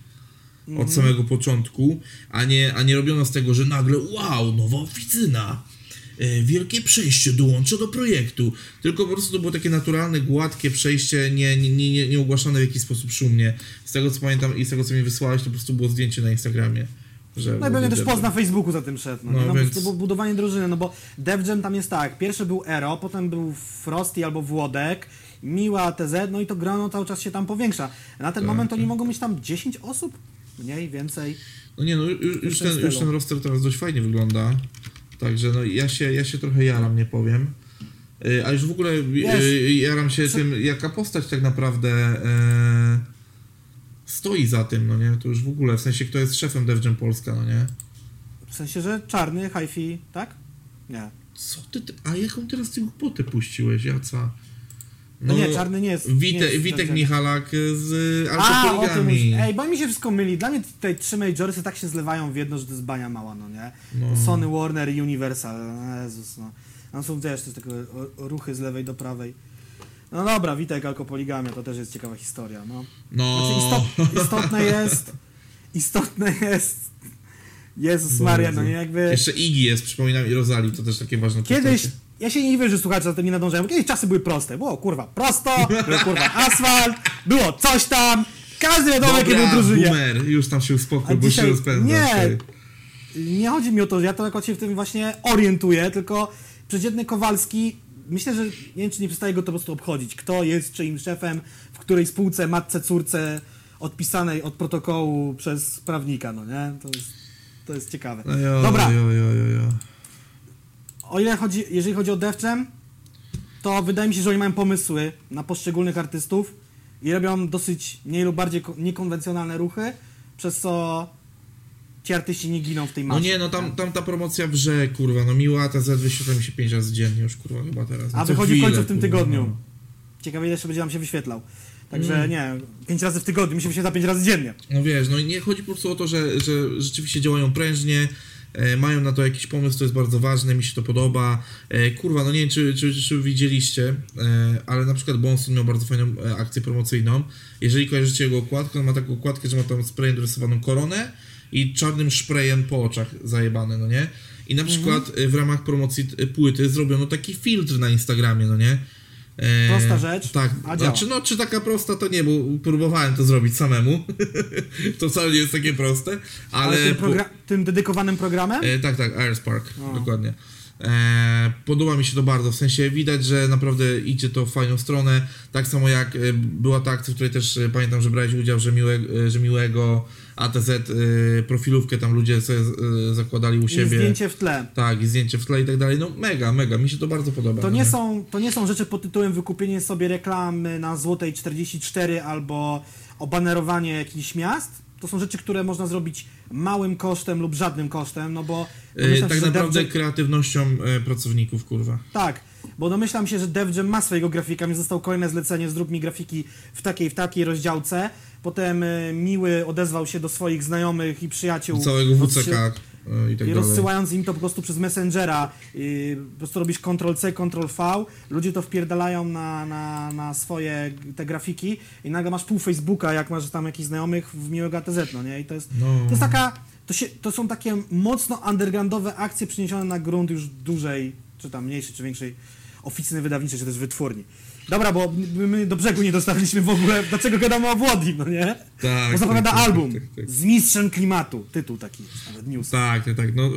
Mhm. od samego początku, a nie, a nie robiono z tego, że nagle wow, nowa oficyna, wielkie przejście, dołączę do projektu. Tylko po prostu to było takie naturalne, gładkie przejście, nie, nie, nie, nie, ogłaszane w jakiś sposób szumnie. Z tego co pamiętam i z tego co mi wysłałeś, to po prostu było zdjęcie na Instagramie. Że No i pewnie też post na. Facebooku za tym szedł. No, No, no, więc- To było budowanie drużyny, no bo Def Jam tam jest tak. Pierwszy był Ero, potem był Frosty albo Włodek, Miła, TZ, no i to grono cały czas się tam powiększa. Na ten Tak, moment oni tak. mogą mieć tam 10 osób? Mniej, więcej. No nie, no już, już, ten, już ten roster teraz dość fajnie wygląda. Także no ja się, ja się trochę jaram, nie powiem. Y, A już w ogóle Wiesz, y, jaram się co- tym, jaka postać tak naprawdę e, stoi za tym, no nie? To już w ogóle, w sensie kto jest szefem Def Jam Polska, no nie? W sensie, że czarny, hi-fi, tak? Nie. Co ty, a jaką teraz ty głupotę puściłeś, Jaca? No, nie, czarny nie jest. Wite, nie jest Witek Devgem. Michalak z A, o tym Alkopoligami. mówisz. Ej, bo mi się wszystko myli. Dla mnie tutaj trzy majorsy tak się zlewają w jedno, że to jest bania mała, no nie? No. Sony, Warner i Universal. Jezus, no. Tam są też, takie ruchy z lewej do prawej. No dobra, Witek, alkopoligamia, to też jest ciekawa historia, no. No, Znaczy istot, istotne jest, istotne jest, Jezus Maria, no nie, jakby... Jeszcze Iggy jest, przypominam, i Rosalie, to też takie ważne Kiedyś, postacie. Ja się nie dziwię, że słuchacze za tym nie nadążają, kiedyś czasy były proste. Było kurwa prosto, było kurwa asfalt, było coś tam, każdy wiadomo jakie był drużynie. boomer, już tam się uspokój, A bo dzisiaj- się rozpędzasz. nie. Nie chodzi mi o to, że ja to jakoś się w tym właśnie orientuję, tylko przeciętny Kowalski, myślę, że nie wiem, czy nie przestaje go to po prostu obchodzić. Kto jest czyim szefem, w której spółce, matce, córce, odpisanej od protokołu przez prawnika, no nie? To jest, to jest ciekawe. No Dobra. O ile chodzi, jeżeli chodzi o Devchem, to wydaje mi się, że oni mają pomysły na poszczególnych artystów i robią dosyć mniej lub bardziej ko- niekonwencjonalne ruchy, przez co ci artyści nie giną w tej No masie. nie, no tam, tam ta promocja wrze, kurwa, no miła, ta Z wyświetla mi się 5 razy dziennie już, kurwa, chyba teraz. No, A wychodzi w chwilę, końcu w tym kurwa, tygodniu. no. Ciekawe, ile jeszcze będzie nam się wyświetlał. Także Mm. nie, pięć razy w tygodniu, mi się wyświetla pięć razy dziennie. No wiesz, no i nie chodzi po prostu o to, że, że rzeczywiście działają prężnie, mają na to jakiś pomysł, to jest bardzo ważne, mi się to podoba. E, kurwa, no nie wiem, czy, czy, czy widzieliście, e, ale na przykład Bonson miał bardzo fajną e, akcję promocyjną. Jeżeli kojarzycie jego okładkę, on ma taką okładkę, że ma tam sprayem dorysowaną koronę i czarnym sprayem po oczach zajebane, no nie? I na przykład e, w ramach promocji e, płyty zrobiono taki filtr na Instagramie, no nie? E, Prosta rzecz, Tak, a znaczy no, czy taka prosta to nie, bo próbowałem to zrobić samemu. to wcale nie jest takie proste, ale... Ale tym, po- tym dedykowanym programem? E, tak, tak, Airspark, dokładnie. E, podoba mi się to bardzo, w sensie widać, że naprawdę idzie to w fajną stronę, tak samo jak e, była ta akcja, w której też e, pamiętam, że brałeś udział, że, miłe, że miłego ATZ profilówkę tam ludzie sobie zakładali u I siebie. zdjęcie w tle. Tak, i zdjęcie w tle i tak dalej, no mega, mega, mi się to bardzo podoba. To no nie, są, to nie są rzeczy pod tytułem wykupienie sobie reklamy na Złotej 44 albo obanerowanie jakichś miast. To są rzeczy, które można zrobić małym kosztem lub żadnym kosztem, no bo domyślam tak naprawdę DevJam- kreatywnością e, pracowników, kurwa. Tak, bo domyślam się, że DevJam ma swojego grafika, więc został kolejne zlecenie, zrób mi grafiki w takiej, w takiej rozdziałce. Potem e, Miły odezwał się do swoich znajomych i przyjaciół. Całego WCK e, i tak I dalej. rozsyłając im to po prostu przez Messengera, i po prostu robisz Ctrl-C, Ctrl-V, ludzie to wpierdalają na, na, na swoje te grafiki i nagle masz pół Facebooka, jak masz tam jakichś znajomych w miłego ATZ, no nie? I to jest, No. to jest taka, to, się, to są takie mocno undergroundowe akcje przeniesione na grunt już dużej, czy tam mniejszej, czy większej oficyny wydawniczej, czy też wytwórni. Dobra, bo my do brzegu nie dostaliśmy w ogóle, dlaczego gadamy o Włodzi, no nie? Tak, Bo zapowiada tak, tak, album tak, tak. z mistrzem klimatu, tytuł taki jest, nawet news. Tak, tak, tak. No,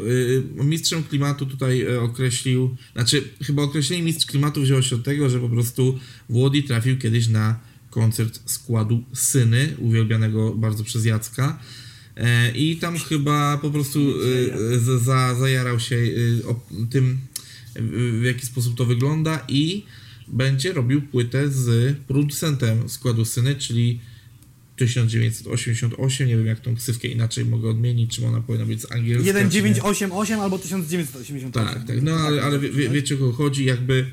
y, mistrzem klimatu tutaj y, określił, znaczy chyba określenie mistrz klimatu wzięło się od tego, że po prostu Włodi trafił kiedyś na koncert składu Syny, uwielbianego bardzo przez Jacka. E, I tam chyba po prostu y, za, za, zajarał się y, tym, w jaki sposób to wygląda i będzie robił płytę z producentem składu Syny, czyli 1988, nie wiem jak tą ksywkę inaczej mogę odmienić, czy ona powinna być z angielska. czy nie. 1988 albo 1988. Tak, tak, no ale, ale wie, wie, wiecie o kogo chodzi, jakby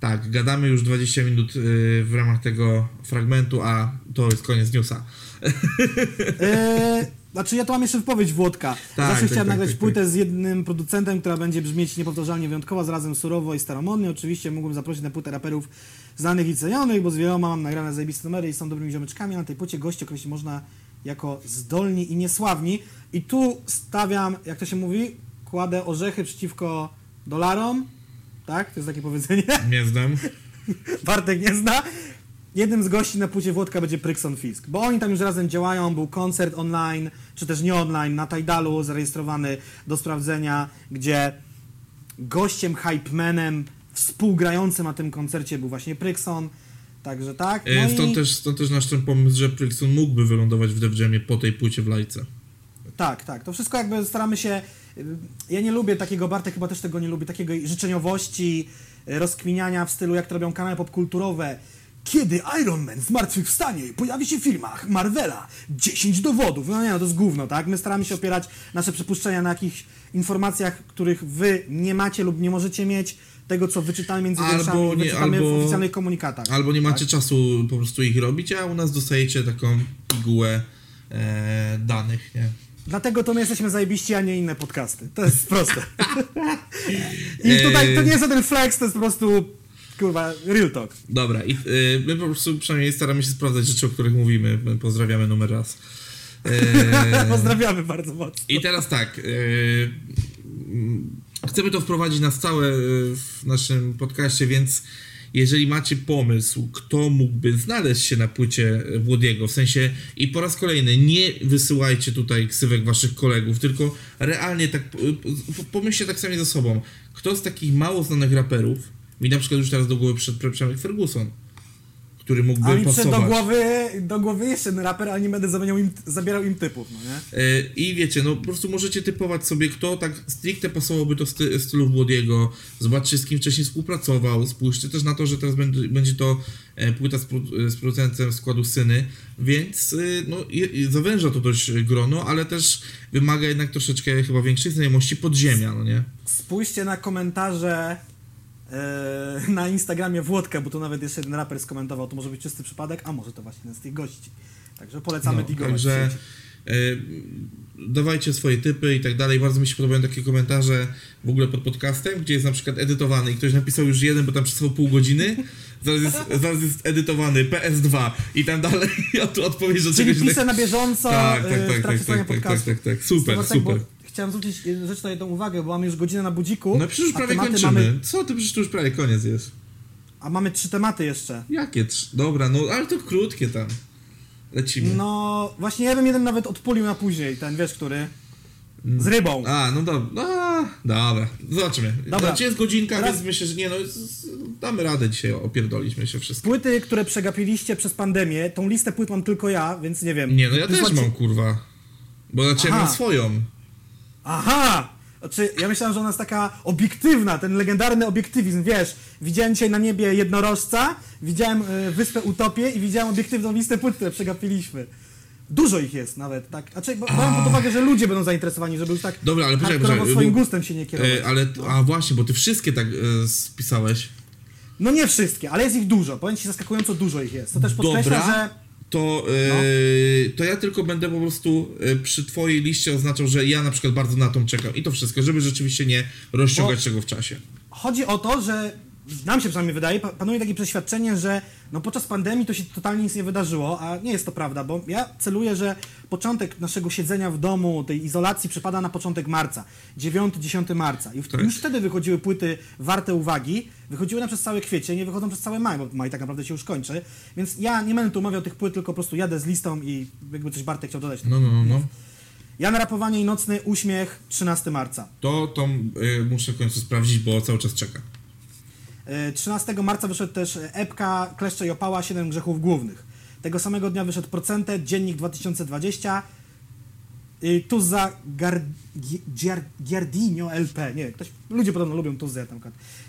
tak, gadamy już 20 minut y, w ramach tego fragmentu, a to jest koniec newsa. Eee, znaczy ja tu mam jeszcze wypowiedź Włodka. Tak, Zawsze tak, chciałem tak, nagrać tak, płytę z jednym producentem, która będzie brzmieć niepowtarzalnie wyjątkowo, zarazem surowo i staromodnie. Oczywiście mógłbym zaprosić na płytę raperów znanych i cenionych, bo z wieloma mam nagrane zajebiste numery i są dobrymi ziomeczkami. Na tej płycie gości określić można jako zdolni i niesławni. I tu stawiam, jak to się mówi, kładę orzechy przeciwko dolarom. Tak? To jest takie powiedzenie. Nie znam. Bartek nie zna. Jednym z gości na płycie Włodka będzie Prykson Fisk, bo oni tam już razem działają, był koncert online, czy też nie online, na Tidalu zarejestrowany do sprawdzenia, gdzie gościem, hypemanem, współgrającym na tym koncercie był właśnie Prykson, także tak. No E, i, Stąd, też, stąd też nasz ten pomysł, że Prixon mógłby wylądować w Def Jamie po tej płycie w Lajce. Tak, tak, to wszystko jakby staramy się, y, ja nie lubię takiego, Bartek chyba też tego nie lubi, takiego życzeniowości, y, rozkminiania w stylu jak to robią kanały popkulturowe, Kiedy Iron Man zmartwychwstanie i pojawi się w filmach Marvela 10 dowodów. No nie, no to jest gówno, tak? My staramy się opierać nasze przypuszczenia na jakichś informacjach, których wy nie macie lub nie możecie mieć, tego co wyczytamy między Albo nie, wyczytamy w albo- oficjalnych komunikatach. Albo nie macie tak? czasu po prostu ich robić, a u nas dostajecie taką pigułę e, danych, nie? Dlatego to my jesteśmy zajebiści, a nie inne podcasty. To jest proste. I tutaj to nie jest żaden flex, to jest po prostu kurwa real talk. Dobra, i y, my po prostu przynajmniej staramy się sprawdzać rzeczy, o których mówimy. My Pozdrawiamy numer raz. E, Pozdrawiamy bardzo mocno. I teraz tak. y, mm, chcemy to wprowadzić na stałe y, w naszym podcaście, więc jeżeli macie pomysł, kto mógłby znaleźć się na płycie Włodiego, w sensie i po raz kolejny nie wysyłajcie tutaj ksywek waszych kolegów, tylko realnie tak y, p- pomyślcie tak sami ze sobą. Kto z takich mało znanych raperów, mi na przykład już teraz do głowy przyszedł Przemek Ferguson, który mógłby A mi pasować. do głowy, do głowy jeszcze jeden raper, ale nie będę zamieniał im, zabierał im typów, no nie? E, I wiecie, no po prostu możecie typować sobie, kto tak stricte pasowałby do sty, stylu Włodiego. Zobaczcie, z kim wcześniej współpracował. Spójrzcie też na to, że teraz będzie, będzie to e, płyta z, pro- z producentem składu Syny, więc e, no, zawęża to dość grono, ale też wymaga jednak troszeczkę chyba większej znajomości podziemia, no nie? Spójrzcie na komentarze e, na Instagramie Włodka, bo tu nawet jeszcze jeden raper skomentował, to może być czysty przypadek, a może to właśnie jeden z tych gości. Także polecamy No, digować. także e, dawajcie swoje typy i tak dalej. Bardzo mi się podobają takie komentarze w ogóle pod podcastem, gdzie jest na przykład edytowany i ktoś napisał już jeden, bo tam przesłał pół godziny, zaraz jest, zaraz jest edytowany PS2 i tam dalej od, odpowiedź do Czyli czegoś piszę na bieżąco Tak, e, tak, w tak, trakcie tak, tak, tak, podcastu. tak, tak, tak. Super, tak, bo super. Chciałem zwrócić rzecz na jedną uwagę, bo mamy już godzinę na budziku. No przecież już prawie kończymy. Mamy, Co ty, przecież to już prawie koniec jest. a mamy trzy tematy jeszcze. Jakie? trz- Dobra, no ale to krótkie tam. Lecimy. No, właśnie ja bym jeden nawet odpulił na później, ten wiesz, który? Z rybą. A, no dobra. No, dobra. Zobaczymy. Dobra. Znaczy jest godzinka, Teraz- więc myślę, że nie no, damy radę dzisiaj opierdolić myślę wszystko. Płyty, które przegapiliście przez pandemię, tą listę płyt mam tylko ja, więc nie wiem. Nie, no ja też Wysłać- mam kurwa. Bo znaczy ja mam swoją. Aha! Znaczy, ja myślałem, że ona jest taka obiektywna, ten legendarny obiektywizm, wiesz. Widziałem dzisiaj na niebie jednorożca, widziałem y, wyspę Utopię i widziałem obiektywną listę płyt, które przegapiliśmy. Dużo ich jest nawet, tak? Znaczy, bo brałem pod uwagę, że ludzie będą zainteresowani, żeby już tak Dobra, ale poczekaj, poczekaj, swoim bo- gustem się nie kierować. E, ale, a właśnie, bo ty wszystkie tak e, spisałeś. No nie wszystkie, ale jest ich dużo. Powiem ci, zaskakująco dużo ich jest. To też podkreśla, Dobra. że... To, e, to ja tylko będę po prostu e, przy twojej liście oznaczał, że ja na przykład bardzo na tą czekam. I to wszystko, żeby rzeczywiście nie rozciągać Bo- tego w czasie. Chodzi o to, że nam się przynajmniej wydaje, pa- panuje takie przeświadczenie, że no podczas pandemii to się totalnie nic nie wydarzyło, a nie jest to prawda, bo ja celuję, że początek naszego siedzenia w domu, tej izolacji przypada na początek marca, 9-10 marca. I w, Tak. już wtedy wychodziły płyty warte uwagi, wychodziły na przez cały kwiecień, nie wychodzą przez cały maj, bo maj tak naprawdę się już kończy. Więc ja nie będę tu omawiał tych płyt, tylko po prostu jadę z listą i jakby coś Bartek chciał dodać. No, no, no, no. Ja narapowanie i nocny uśmiech 13 marca. To, to e, muszę w końcu sprawdzić, bo cały czas czekam. E, 13 marca wyszedł też epka Kleszcze i Opała 7 grzechów głównych. Tego samego dnia wyszedł Procentet, Dziennik 2020, y, Tuzza Gar- Gi- Giar- Giardino LP. Nie, ktoś, ludzie podobno lubią Tuzzę, ja tam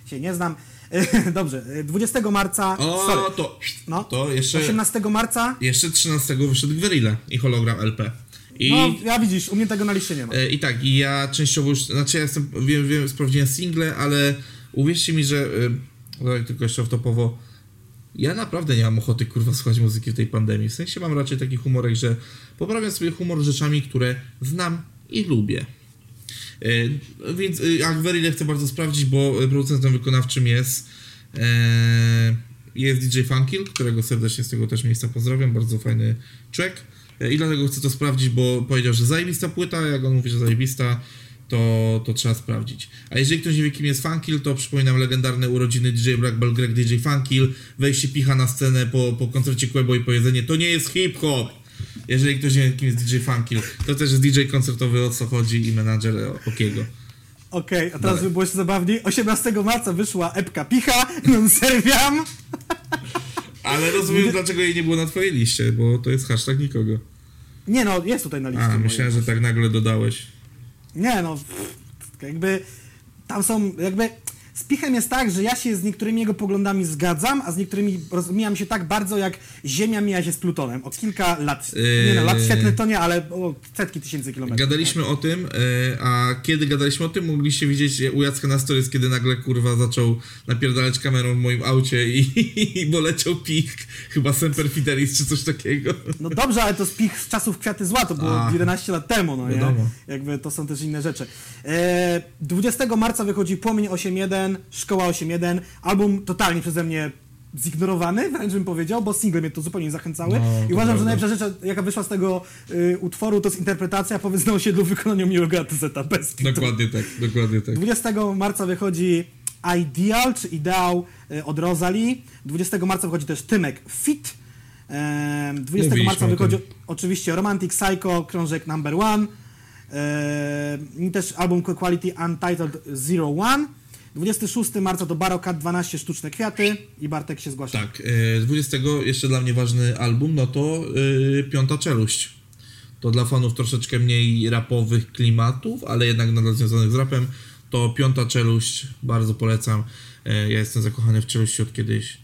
się nie znam. E, Dobrze, e, 20 marca, O, sorry, to, no, to jeszcze, 18 marca, jeszcze 13 wyszedł Gwerilla i hologram LP. I, no ja widzisz, u mnie tego na liście nie ma. e, I tak, i ja częściowo już, znaczy ja jestem, wiem, wiem, sprawdziłem single, ale uwierzcie mi, że, tak tylko jeszcze topowo, ja naprawdę nie mam ochoty kurwa słuchać muzyki w tej pandemii. W sensie mam raczej taki humorek, że poprawiam sobie humor rzeczami, które znam i lubię. E, więc e, a Gwerillę chcę bardzo sprawdzić, bo e, producentem wykonawczym jest e, jest DJ Funkil, którego serdecznie z tego też miejsca pozdrawiam, bardzo fajny track E, i dlatego chcę to sprawdzić, bo powiedział, że zajebista płyta, jak on mówi, że zajebista, to, to trzeba sprawdzić. A jeżeli ktoś nie wie, kim jest Funkil, to przypominam legendarne urodziny DJ Black Ball Greg DJ Funkil, wejście picha na scenę po, po koncercie Quebo i powiedzenie, to nie jest hip-hop! Jeżeli ktoś nie wie, kim jest DJ Funkil, to też jest DJ koncertowy, o co chodzi i menadżer Okiego. Okej, a teraz Dalej. by było zabawniej. 18 marca wyszła epka Picha, non serviam. Ale rozumiem, dlaczego jej nie było na twojej liście, bo to jest hashtag nikogo. Nie no, jest tutaj na liście. A, myślałem, że tak nagle dodałeś. Nie no, jakby tam są, jakby z Pichem jest tak, że ja się z niektórymi jego poglądami zgadzam, a z niektórymi rozmijam się tak bardzo, jak Ziemia mija się z Plutonem. O kilka lat. Nie no, lat świetne to nie, ale o setki tysięcy kilometrów. Gadaliśmy o tym, e, a kiedy gadaliśmy o tym, mogliście widzieć u Jacka na stories, kiedy nagle kurwa zaczął napierdalać kamerą w moim aucie i, i bo leciał pik, chyba Semper Fidelis czy coś takiego. No dobrze, ale to z Pich z czasów Kwiaty Zła, to było A. 11 lat temu, no nie? Wiadomo. Jakby to są też inne rzeczy. E, 20 marca wychodzi Płomień 8.1, Szkoła 8.1, album totalnie przeze mnie zignorowany, wręcz bym powiedział, bo single mnie to zupełnie nie zachęcały. No, I uważam, że najlepsza rzecz, jaka wyszła z tego y, utworu, to jest interpretacja Powiedz na osiedlu w wykonaniu miłego bez kitu. Dokładnie tak, dokładnie tak. 20 marca wychodzi Ideal, czy Ideał y, od Rosalie. 20 marca wychodzi też Tymek Fit. Em, 20 Mówiliśmy marca o wychodzi oczywiście Romantic Psycho, krążek number one. I też album Quality Untitled Zero One. 26 marca to Barokat 12 Sztuczne Kwiaty i Bartek się zgłasza. Tak, e, 20 jeszcze dla mnie ważny album, no to e, Piąta Czeluść. To dla fanów troszeczkę mniej rapowych klimatów, ale jednak nadal związanych z rapem. To Piąta Czeluść, bardzo polecam. E, Ja jestem zakochany w Czeluści od kiedyś.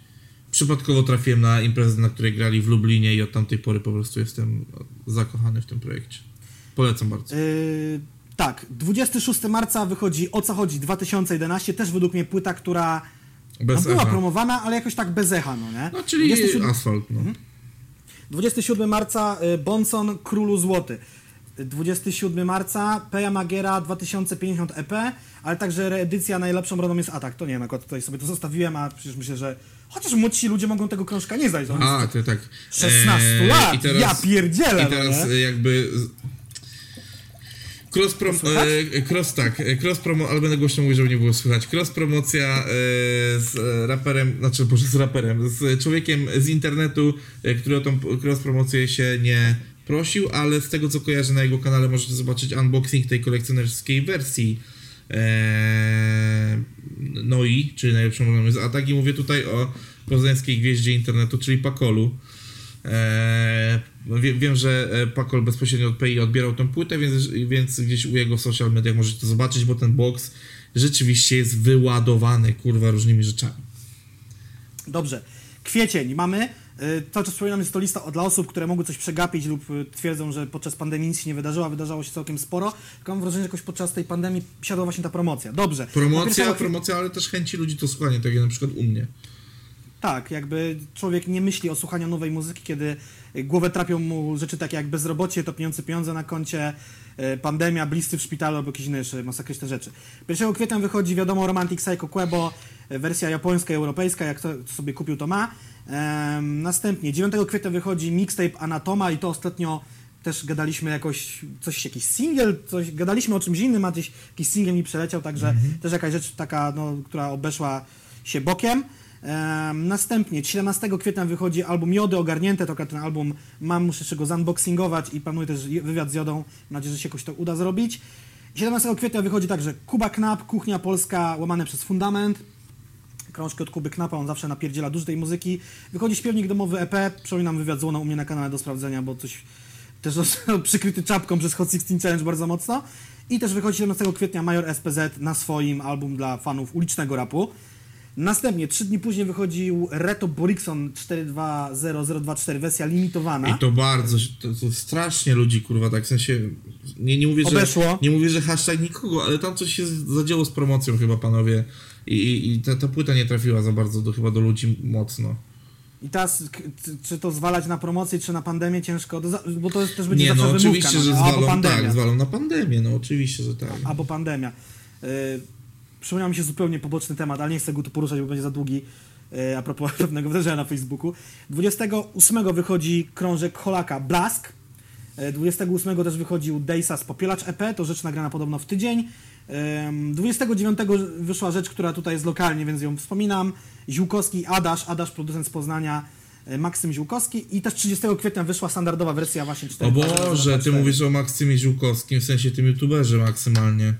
Przypadkowo trafiłem na imprezę, na której grali w Lublinie i od tamtej pory po prostu jestem zakochany w tym projekcie. Polecam bardzo. Yy, tak, 26 marca wychodzi O co chodzi 2011, też według mnie płyta, która no, była promowana, ale jakoś tak bez echa, no nie? No, czyli 27, asfalt, no. 27 marca y, Bonson Królu Złoty. Y, 27 marca Peja Magiera 2050 EP, ale także reedycja najlepszą rodą jest Atak. To nie wiem, akurat tutaj sobie to zostawiłem, a przecież myślę, że chociaż młodsi ludzie mogą tego krążka nie znać. On A, ty tak. 16 Eee, lat, i teraz- ja pierdzielę, I teraz no nie? jakby... Cross prom... Słychać? E, cross tak, e, cross promo, ale będę głośno mówił, żeby nie było słychać. Cross promocja e, z e, raperem, znaczy boże z raperem, z człowiekiem z internetu, e, który o tą cross promocję się nie prosił, ale z tego co kojarzę na jego kanale możecie zobaczyć unboxing tej kolekcjonerskiej wersji e, Noi, czyli najlepszą modelem z Atak i mówię tutaj o poznańskiej gwieździe internetu, czyli Pakolu. Eee, wie, wiem, że e, Pakol bezpośrednio od PI odbierał tę płytę, więc, więc gdzieś u jego social mediach możecie to zobaczyć, bo ten box rzeczywiście jest wyładowany, kurwa, różnymi rzeczami. Dobrze. Kwiecień mamy. Y, Cały czas przypominam, jest to lista dla osób, które mogły coś przegapić lub twierdzą, że podczas pandemii nic się nie wydarzyło, a wydarzało się całkiem sporo. Tylko mam wrażenie, że jakoś podczas tej pandemii siadła właśnie ta promocja. Dobrze. Promocja, 1 kwi- promocja, ale też chęci ludzi to słuchanie, tak jak na przykład u mnie. Tak, jakby człowiek nie myśli o słuchaniu nowej muzyki, kiedy głowę trapią mu rzeczy takie jak bezrobocie, topiące pieniądze na koncie, y, pandemia, bliscy w szpitalu albo jakieś inne masakryczne rzeczy. 1 kwietnia wychodzi, wiadomo, Romantic Psycho Quebo, y, wersja japońska i europejska, jak to kto sobie kupił, to ma. Em, następnie 9 kwietnia wychodzi mixtape Anatoma i to ostatnio też gadaliśmy jakoś, coś, jakiś single, coś, gadaliśmy o czymś innym, a gdzieś jakiś single mi przeleciał, także też jakaś rzecz taka, no, która obeszła się bokiem. Następnie 17 kwietnia wychodzi album Jody Ogarnięte, to ten album mam, muszę jeszcze go zunboxingować i planuję też wywiad z Jodą, mam nadzieję, że się jakoś to uda zrobić. 17 kwietnia wychodzi także Kuba Knap, Kuchnia Polska łamane przez Fundament, krążki od Kuby Knapa, on zawsze napierdziela dużo tej muzyki. Wychodzi śpiewnik domowy EP, przypominam wywiad z Łoną u mnie na kanale do sprawdzenia, bo coś też został przykryty czapką przez Hot 16 Challenge bardzo mocno. I też wychodzi 17 kwietnia Major SPZ na swoim album dla fanów ulicznego rapu. Następnie, trzy dni później wychodził Reto Borikson 420024, wersja limitowana. I to bardzo, to, to strasznie ludzi, kurwa, tak w sensie, nie, nie mówię, że, Obeszło. nie mówię, że hashtag nikogo, ale tam coś się zadziało z promocją chyba, panowie, i, i, i ta, ta płyta nie trafiła za bardzo do, chyba do ludzi mocno. I teraz, czy to zwalać na promocję, czy na pandemię, ciężko, bo to też będzie Nie, zawsze no wymówka, oczywiście, no, że zwalą, tak, zwalą na pandemię, no oczywiście, że tak. albo pandemia. Yy, przypomniał mi się zupełnie poboczny temat, ale nie chcę go tu poruszać, bo będzie za długi. Yy, a propos pewnego wydarzenia na Facebooku. 28 wychodzi krążek Holaka Blask. Yy, 28 też wychodził Dejsa z Popielacz EP, to rzecz nagrana podobno w tydzień. Yy, 29 wyszła rzecz, która tutaj jest lokalnie, więc ją wspominam. Ziółkowski Adasz, Adasz producent z Poznania, yy, Maksym Ziółkowski. I też 30 kwietnia wyszła standardowa wersja właśnie 4. O Boże, ty mówisz o Maksymie Ziółkowskim, w sensie tym youtuberze maksymalnie.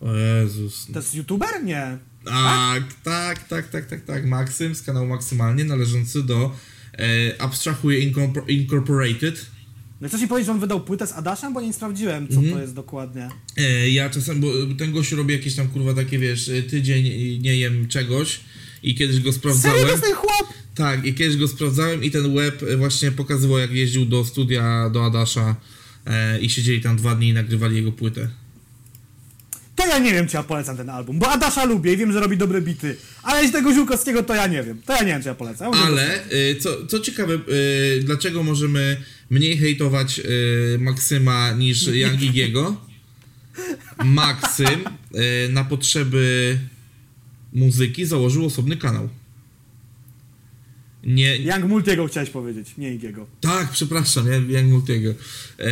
O Jezus. To jest youtuber? Nie. Tak, tak, tak, tak, tak, tak. Maksym z kanału Maksymalnie należący do e, Abstrahuję Incorpor- Incorporated. No chcesz mi powiedzieć, że on wydał płytę z Adaszem? Bo nie sprawdziłem, co Mhm. to jest dokładnie. E, ja czasem, bo ten gość robi jakieś tam kurwa takie, wiesz, e, tydzień nie jem czegoś i kiedyś go Serio sprawdzałem. jest ten chłop? Tak, i kiedyś go sprawdzałem i ten web e, właśnie pokazywał jak jeździł do studia do Adasza e, i siedzieli tam dwa dni i nagrywali jego płytę. To ja nie wiem, czy ja polecam ten album, bo Adasza lubię i wiem, że robi dobre bity. Ale jeśli tego Ziółkowskiego, to ja nie wiem. To ja nie wiem, czy ja polecam. Ale y, co, co ciekawe, y, dlaczego możemy mniej hejtować y, Maksyma niż Yangigiego? Maksym y, na potrzeby muzyki założył osobny kanał. Nie, Young Multiego chciałeś powiedzieć, nie Igiego. tak, przepraszam, Young Multiego. E,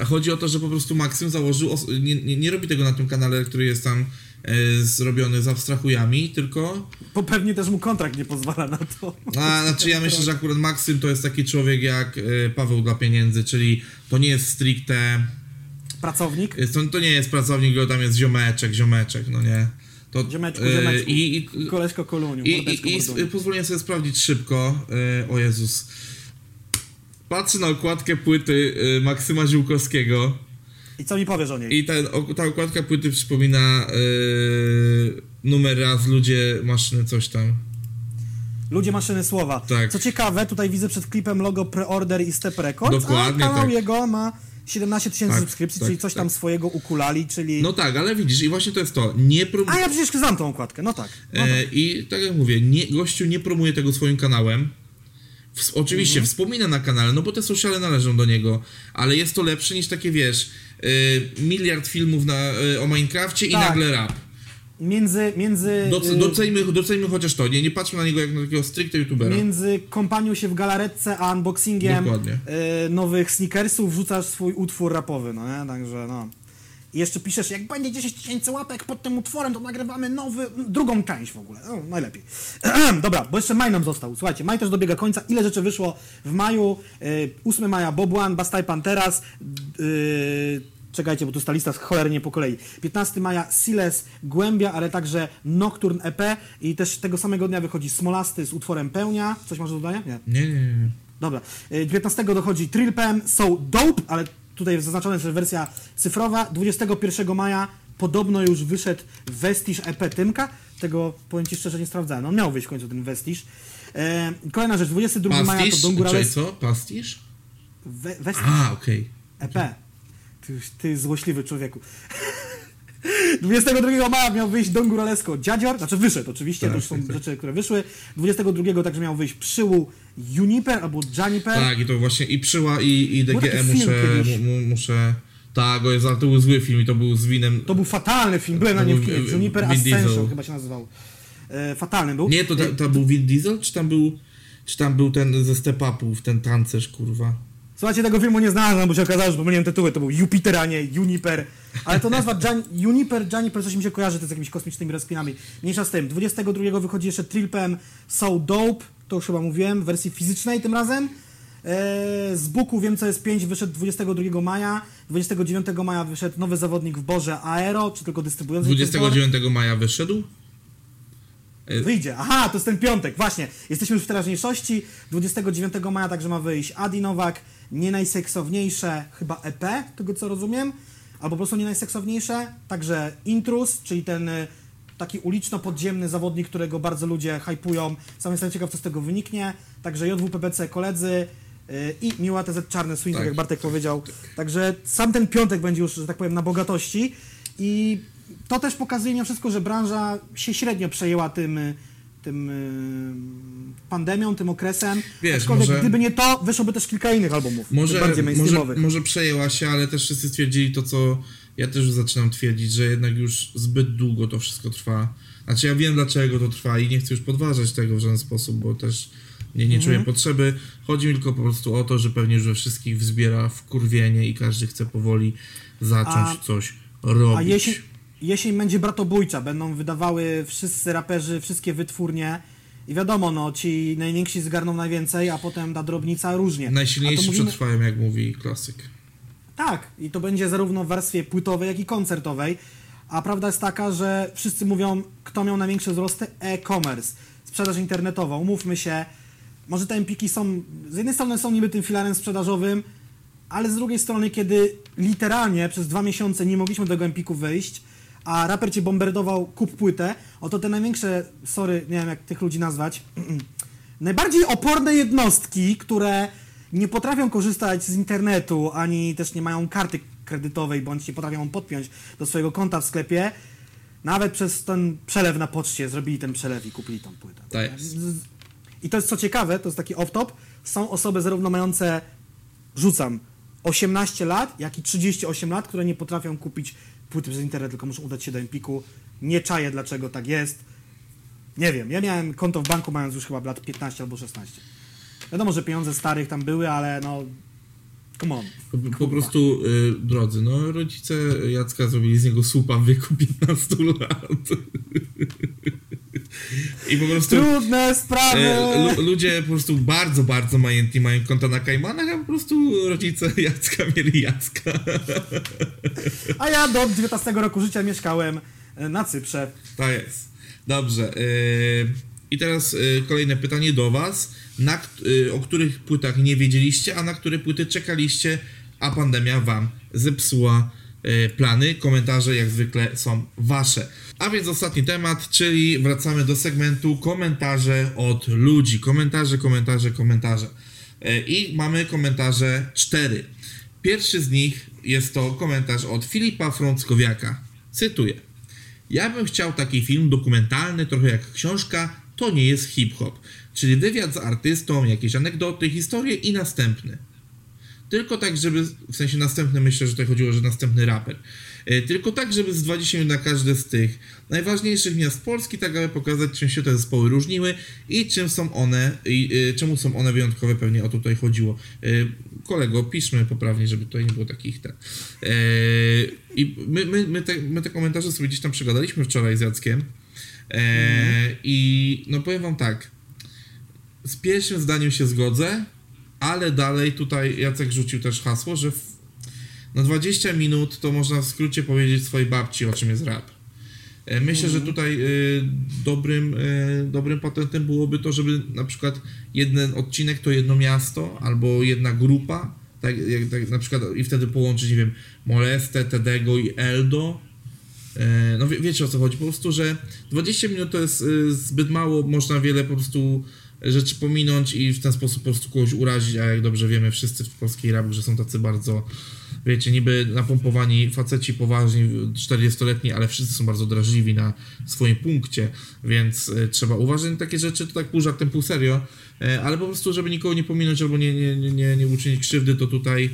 a chodzi o to, że po prostu Maksym założył, nie, nie, nie robi tego na tym kanale, który jest tam e, zrobiony z abstrahujami, tylko Bo pewnie też mu kontrakt nie pozwala na to. A, znaczy ja myślę, że akurat Maksym to jest taki człowiek jak y, Paweł dla pieniędzy, czyli to nie jest stricte, Pracownik. to, to nie jest pracownik, tylko tam jest ziomeczek, ziomeczek, no nie. To, Ziomeczku, y, ziomeczku. I, i, Koleżko Koluniu, i, mordeczko i, i pozwoliłem sobie sprawdzić szybko, y, o Jezus. Patrzę na okładkę płyty y, Maksyma Ziółkowskiego I co mi powiesz o niej? i ten, ta okładka płyty przypomina y, numer raz, ludzie, maszyny, coś tam. Ludzie maszyny słowa. Tak. Co ciekawe, tutaj widzę przed klipem logo Preorder i Step Records, Dokładnie, a kanał tak. jego ma 17 tysięcy Tak, subskrypcji, tak, czyli coś tam tak. swojego ukulali, czyli... No tak, ale widzisz, i właśnie to jest to. Nie prób... A ja przecież znam tą okładkę, no tak. No tak. E, I tak jak mówię, nie, gościu nie promuje tego swoim kanałem. W, oczywiście Mhm. wspomina na kanale, no bo te sociale należą do niego, ale jest to lepsze niż takie, wiesz, e, miliard filmów na, e, o Minecrafcie i Tak. nagle rap. Między, między, Doc, y, docejmy chociaż to, nie, nie patrzmy na niego jak na takiego stricte youtubera. między kompanią się w galaretce, a unboxingiem Dokładnie. y, nowych sneakersów wrzucasz swój utwór rapowy, no nie? Także no. I jeszcze piszesz, jak będzie 10 tysięcy łapek pod tym utworem, to nagrywamy nowy, drugą część w ogóle. No, najlepiej. Dobra, bo jeszcze maj nam został. Słuchajcie, maj też dobiega końca. Ile rzeczy wyszło w maju? Y, 8 maja Bobłan, Bastaj Panteras. Y, czekajcie, bo tu jest ta lista cholernie po kolei. 15 maja Siles Głębia, ale także Nocturne EP i też tego samego dnia wychodzi Smolasty z utworem Pełnia. Coś masz do dodania? Nie. Nie, nie, nie. Dobra. Y, 19 dochodzi Trilpem, So Dope, ale tutaj jest zaznaczone, że wersja cyfrowa. 21 maja podobno już wyszedł Vestiż EP Tymka. Tego powiem Ci szczerze nie sprawdzałem. On miał wyjść w końcu ten Vestiż. E, kolejna rzecz, 22 maja to Pastisz? Don Gurales. co? Pastisz? We, Vestiż A, okej. EP. Ty, ty złośliwy człowieku. 22 maja miał wyjść Don Guralesco Dziadzior, znaczy wyszedł oczywiście, Tak, to już są tak, tak. rzeczy, które wyszły. 22 także miał wyjść Przyłu Juniper albo Janiper. Tak, i to właśnie i Przyła i, i DGE muszę, mu, mu, muszę... Tak, o Jezu, ale to był zły film i to był z winem... To był fatalny film, byłem na nim w kinie. Juniper Ascension Diesel. chyba się nazywał. E, fatalny był. Nie, to, to, to był Vin Diesel, czy tam był, czy tam był ten ze Step Upów, ten tancerz, kurwa. Słuchajcie, tego filmu nie znalazłem, bo się okazało, że pomyliłem tytuły. To był Jupiter, a nie Juniper. Ale to nazwa Jan, Juniper, Juniper, coś mi się kojarzy, to z jakimiś kosmicznymi rozpinami. Mniejsza z tym. 22 wychodzi jeszcze Trilpem So Dope, to już chyba mówiłem, w wersji fizycznej tym razem. E, z Buku wiem co jest 5, wyszedł 22 maja. 29 maja wyszedł nowy zawodnik w Borze Aero, czy tylko tor. 29 maja wyszedł. Wyjdzie. Aha, to jest ten piątek, właśnie. Jesteśmy już w teraźniejszości. 29 maja także ma wyjść Adi Nowak, nie najseksowniejsze, chyba EP, tego co rozumiem, albo po prostu nie najseksowniejsze. Także Intrus, czyli ten y, taki uliczno-podziemny zawodnik, którego bardzo ludzie hypują. Sam jestem ciekaw, co z tego wyniknie. Także JWPBC koledzy y, i Miła TZ Czarny Swing, tak. Tak. jak Bartek powiedział. Także sam ten piątek będzie już, że tak powiem, na bogatości. I to też pokazuje mimo wszystko, że branża się średnio przejęła tym, y, tym y, pandemią, tym okresem. Wiesz, Aczkolwiek może- gdyby nie to, wyszłoby też kilka innych albumów. Może, bardziej może, mainstreamowych. może przejęła się, ale też wszyscy stwierdzili to, co ja też zaczynam twierdzić, że jednak już zbyt długo to wszystko trwa. Znaczy ja wiem, dlaczego to trwa i nie chcę już podważać tego w żaden sposób, bo też nie, nie czuję potrzeby. Chodzi mi tylko po prostu o to, że pewnie już we wszystkich wzbiera wkurwienie i każdy chce powoli zacząć A- coś robić. A jesień, jesień będzie bratobójcza, będą wydawały wszyscy raperzy, wszystkie wytwórnie i wiadomo, no ci najwięksi zgarną najwięcej, a potem ta drobnica różnie. Najsilniejsi mówimy, przetrwają, jak mówi klasyk. Tak, i to będzie zarówno w warstwie płytowej, jak i koncertowej. A prawda jest taka, że wszyscy mówią, kto miał największe wzrosty? E-commerce, sprzedaż internetowa. Umówmy się, może te empiki są, z jednej strony są niby tym filarem sprzedażowym, ale z drugiej strony, kiedy literalnie przez dwa miesiące nie mogliśmy do tego Empiku wyjść, a raper cię bombardował, kup płytę, oto te największe, sorry, nie wiem jak tych ludzi nazwać, najbardziej oporne jednostki, które nie potrafią korzystać z internetu, ani też nie mają karty kredytowej, bądź nie potrafią podpiąć do swojego konta w sklepie, nawet przez ten przelew na poczcie zrobili ten przelew i kupili tą płytę. Tak jest. I to jest co ciekawe, to jest taki off-top, są osoby zarówno mające, rzucam, 18 lat, jak i 38 lat, które nie potrafią kupić płyty przez internet, tylko muszą udać się do Empiku. Nie czaję, dlaczego tak jest. Nie wiem, ja miałem konto w banku mając już chyba lat 15 albo 16. Wiadomo, że pieniądze starych tam były, ale no... Come on. Po, po prostu, y, drodzy, no rodzice Jacka zrobili z niego słupa w wieku 15 lat. I po prostu Trudne sprawy! e, lu, ludzie po prostu bardzo, bardzo majętni mają konta na Kajmanach, a po prostu rodzice Jacka mieli Jacka. A ja do 19 roku życia mieszkałem e, na Cyprze. Tak jest. Dobrze. y, I teraz kolejne pytanie do Was. Na, o których płytach nie wiedzieliście, a na które płyty czekaliście, a pandemia Wam zepsuła plany? Komentarze jak zwykle są Wasze. A więc ostatni temat, czyli wracamy do segmentu komentarze od ludzi. Komentarze, komentarze, komentarze. Y, I mamy komentarze cztery. Pierwszy z nich jest to komentarz od Filipa Frąckowiaka. Cytuję. Ja bym chciał taki film dokumentalny, trochę jak książka, to nie jest hip-hop. Czyli wywiad z artystą, jakieś anegdoty, historie i następny. Tylko tak, żeby, w sensie następny, myślę, że tutaj chodziło, że następny raper. E, Tylko tak, żeby z 20 minut na każde z tych najważniejszych miast Polski, tak aby pokazać, czym się te zespoły różniły i czym są one, i e, czemu są one wyjątkowe, pewnie o to tutaj chodziło. E, Kolego, piszmy poprawnie, żeby tutaj nie było takich. E, I my, my, my, te, my te komentarze sobie gdzieś tam przegadaliśmy wczoraj z Jackiem. E, I no powiem wam tak, z pierwszym zdaniem się zgodzę, ale dalej tutaj Jacek rzucił też hasło, że na 20 minut to można w skrócie powiedzieć swojej babci, o czym jest rap. E, Myślę, że tutaj y, dobrym, y, dobrym patentem byłoby to, żeby na przykład jeden odcinek to jedno miasto albo jedna grupa, tak, jak, tak na przykład i wtedy połączyć, nie wiem, Molestę, Tedego i Eldo. E, No wie, wiecie o co chodzi, po prostu, że 20 minut to jest zbyt mało, można wiele po prostu rzeczy pominąć i w ten sposób po prostu kogoś urazić, a jak dobrze wiemy wszyscy w polskiej rap, że są tacy bardzo, wiecie, niby napompowani faceci poważni, 40-letni, ale wszyscy są bardzo drażliwi na swoim punkcie, więc y, trzeba uważać na takie rzeczy, to tak pół żartem, pół serio, e, ale po prostu, żeby nikogo nie pominąć albo nie, nie, nie, nie, uczynić krzywdy, to tutaj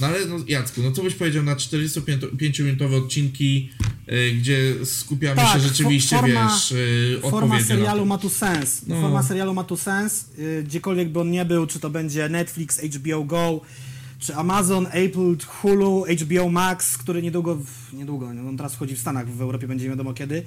no ale no, Jacku, no co byś powiedział na 45-minutowe odcinki, y, gdzie skupiamy Tak, się rzeczywiście, forma- wiesz, y, Forma serialu ma tu sens. No. Forma serialu ma tu sens, gdziekolwiek by on nie był, czy to będzie Netflix, HBO Go, czy Amazon, Apple, Hulu, HBO Max, który niedługo, w, niedługo, no, on teraz wchodzi w Stanach, w Europie będzie nie wiadomo kiedy,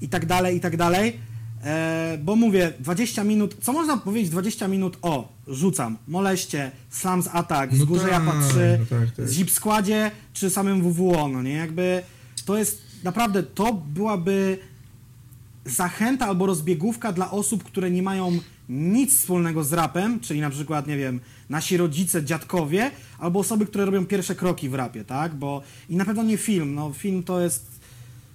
i tak dalej, i tak dalej. E, bo mówię, 20 minut, co można powiedzieć 20 minut o, rzucam, Moleście, Slams Attack, No Wzgórze tak, Japa 3, no tak, tak. Zip Składzie, czy samym WWO, no nie, jakby to jest, naprawdę, to byłaby zachęta albo rozbiegówka dla osób, które nie mają nic wspólnego z rapem, czyli na przykład, nie wiem, nasi rodzice, dziadkowie, albo osoby, które robią pierwsze kroki w rapie, tak? Bo i na pewno nie film, no film to jest,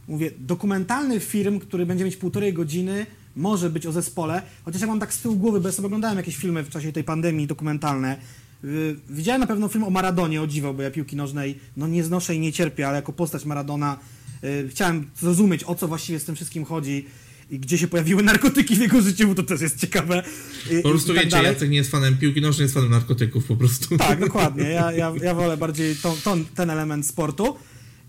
mówię, dokumentalny film, który będzie mieć półtorej godziny, może być o zespole, chociaż ja mam tak z tyłu głowy, bo ja sobie oglądałem jakieś filmy w czasie tej pandemii dokumentalne. Yy, Widziałem na pewno film o Maradonie, o dziwo, bo ja piłki nożnej no nie znoszę i nie cierpię, ale jako postać Maradona yy, chciałem zrozumieć, o co właściwie z tym wszystkim chodzi gdzie się pojawiły narkotyki w jego życiu, bo to też jest ciekawe. Yy, Po prostu i tak wiecie, dalej. Jacek nie jest fanem piłki nożnej, jest fanem narkotyków po prostu. Tak, dokładnie. Ja, ja, ja wolę bardziej tą, tą, ten element sportu.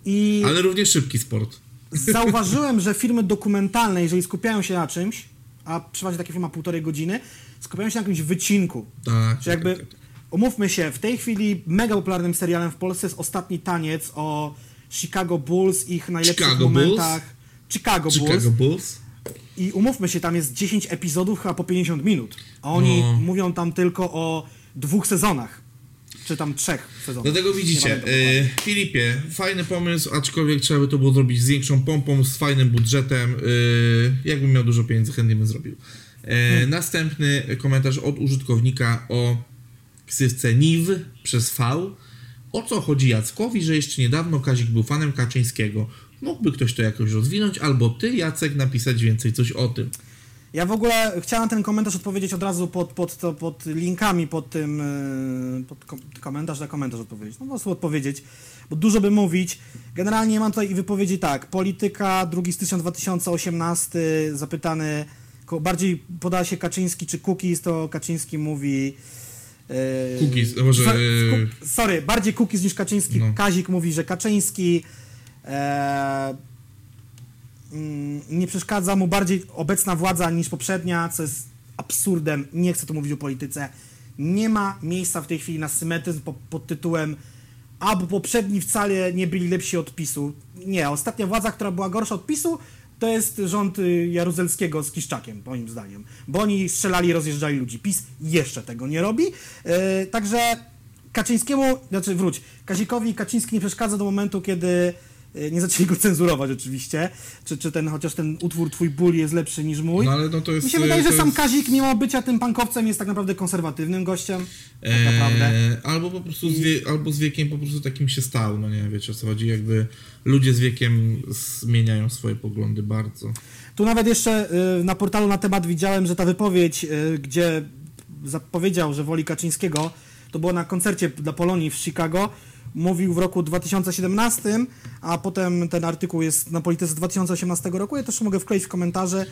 I Ale również szybki sport. zauważyłem, że filmy dokumentalne, jeżeli skupiają się na czymś, a przeważnie takie filmy ma półtorej godziny, skupiają się na jakimś wycinku. Tak, Czy jakby, tak, tak, tak. umówmy się, w tej chwili mega popularnym serialem w Polsce jest Ostatni Taniec o Chicago Bulls, ich najlepszych Chicago momentach. Chicago, Bulls. Chicago Bulls. I umówmy się, tam jest 10 epizodów chyba po 50 minut. A oni No. mówią tam tylko o dwóch sezonach. Czy tam trzech sezonach. Dlatego widzicie, y, Filipie, fajny pomysł, aczkolwiek trzeba by to było zrobić z większą pompą, z fajnym budżetem. Y, jakbym miał dużo pieniędzy, chętnie bym zrobił. Y, Następny komentarz od użytkownika o ksywce NIW przez V. O co chodzi Jackowi, że jeszcze niedawno Kazik był fanem Kaczyńskiego? Mógłby ktoś to jakoś rozwinąć, albo ty, Jacek, napisać więcej coś o tym. Ja w ogóle chciałem ten komentarz odpowiedzieć od razu pod, pod, to, pod linkami, pod tym, yy, pod kom komentarz na komentarz odpowiedzieć. No po prostu odpowiedzieć, bo dużo by mówić. Generalnie mam tutaj i wypowiedzi tak, polityka, 2 stycznia 2018, zapytany, bardziej poda się Kaczyński czy Cookies, to Kaczyński mówi... Cookies, no może, so- Ku- Sorry, bardziej Cookies niż Kaczyński. No. Kazik mówi, że Kaczyński... E, mm, nie przeszkadza mu bardziej obecna władza niż poprzednia, co jest absurdem. Nie chcę tu mówić o polityce. Nie ma miejsca w tej chwili na symetryzm po, pod tytułem albo poprzedni wcale nie byli lepsi od PiSu. Nie, ostatnia władza, która była gorsza od PiSu, to jest rząd y, Jaruzelskiego z Kiszczakiem, moim zdaniem. Bo oni strzelali, rozjeżdżali ludzi. PiS jeszcze tego nie robi. Yy, także Kaczyńskiemu, znaczy wróć, Kazikowi Kaczyński nie przeszkadza do momentu, kiedy nie zaczęli go cenzurować oczywiście, czy, czy ten, chociaż ten utwór Twój ból jest lepszy niż mój. No ale no to jest... Mi się wydaje, że to sam jest- Kazik, mimo bycia tym pankowcem, jest tak naprawdę konserwatywnym gościem. Tak naprawdę. Eee, albo po prostu z, wie, albo z wiekiem po prostu takim się stał, no nie, wiecie o co chodzi, jakby ludzie z wiekiem zmieniają swoje poglądy bardzo. Tu nawet jeszcze y, na portalu na temat widziałem, że ta wypowiedź, y, gdzie zapowiedział, że woli Kaczyńskiego, to było na koncercie dla Polonii w Chicago. Mówił w roku 2017, a potem ten artykuł jest na polityce z 2018 roku. Ja też mogę wkleić w komentarze.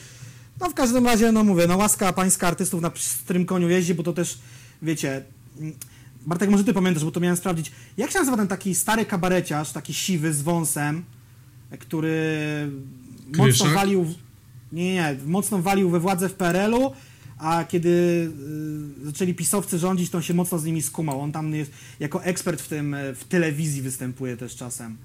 No w każdym razie, no mówię, no łaska pańska artystów na pstrym koniu jeździ, bo to też, wiecie... mm, Bartek, może ty pamiętasz, bo to miałem sprawdzić. Jak się nazywa ten taki stary kabareciarz, taki siwy z wąsem, który mocno Kryszak? walił... w- Nie, nie, nie, mocno walił we władzę w PRL-u, a kiedy y, zaczęli pisowcy rządzić, to on się mocno z nimi skumał. On tam jest, jako ekspert w tym, e, w telewizji występuje też czasem.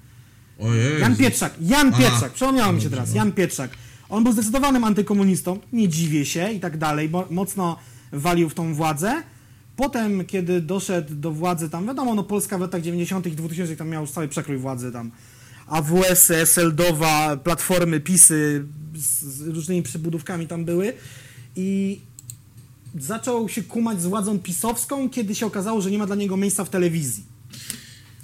Ojej. Jan Pietrzak, Jan A, Pietrzak, przypomniało mi się teraz, no. Jan Pietrzak. On był zdecydowanym antykomunistą, nie dziwię się i tak dalej, bo mocno walił w tą władzę. Potem, kiedy doszedł do władzy, tam wiadomo, no Polska w latach 90. i 2000 tam miał już cały przekrój władzy tam. AWS, SLDowa, Platformy, PiSy z, z różnymi przybudówkami tam były i zaczął się kumać z władzą pisowską, kiedy się okazało, że nie ma dla niego miejsca w telewizji.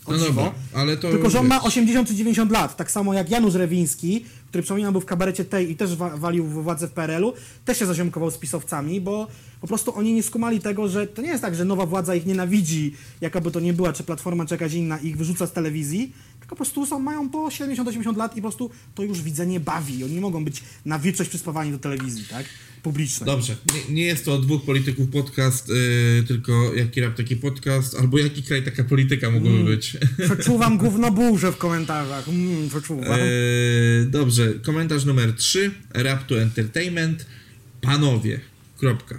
O No dobra, ale to... Tylko, że on ma wiesz, 80 czy 90 lat, tak samo jak Janusz Rewiński, który przypominam był w kabarecie tej i też wa- walił w władzę w PRL-u, też się zaziomkował z pisowcami, bo po prostu oni nie skumali tego, że to nie jest tak, że nowa władza ich nienawidzi, jakaby to nie była, czy Platforma, czy jakaś inna, i ich wyrzuca z telewizji, tylko po prostu są, mają po 70-80 lat i po prostu to już widzenie bawi. Oni nie mogą być na wieczność przyspawani do telewizji, tak? Publicznej. Dobrze, nie, nie jest to od dwóch polityków podcast, yy, tylko jaki rap taki podcast, albo jaki kraj taka polityka mogłaby Mm. być. Przeczuwam gówno burzę w komentarzach. Mm, przeczuwam. Eee, dobrze, komentarz numer 3. Rap to Entertainment. Panowie. Kropka.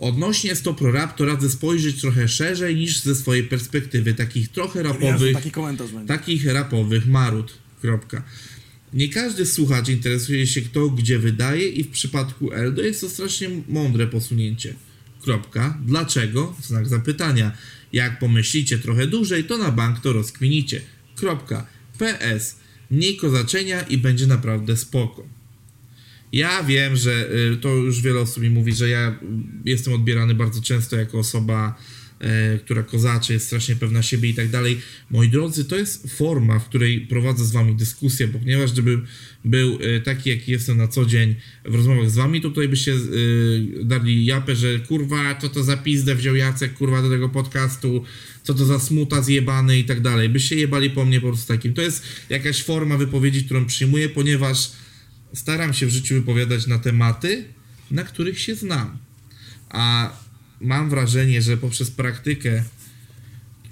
Odnośnie Stopro Rap to radzę spojrzeć trochę szerzej niż ze swojej perspektywy takich trochę rapowych, taki takich rapowych marut. Kropka. Nie każdy słuchacz interesuje się kto gdzie wydaje i w przypadku Eldo jest to strasznie mądre posunięcie. Kropka. Dlaczego? Znak zapytania. Jak pomyślicie trochę dłużej, to na bank to rozkminicie. Kropka. PS. Mniej kozaczenia i będzie naprawdę spoko. Ja wiem, że y, to już wiele osób mi mówi, że ja jestem odbierany bardzo często jako osoba, e, która kozaczy, jest strasznie pewna siebie i tak dalej. Moi drodzy, to jest forma, w której prowadzę z wami dyskusję, ponieważ gdybym był e, taki, jaki jestem na co dzień w rozmowach z wami, to tutaj byście dali japę, że kurwa, co to za pizdę wziął Jacek, kurwa, do tego podcastu, co to za smuta zjebany i tak dalej. Byście jebali po mnie po prostu takim. To jest jakaś forma wypowiedzi, którą przyjmuję, ponieważ staram się w życiu wypowiadać na tematy, na których się znam. A mam wrażenie, że poprzez praktykę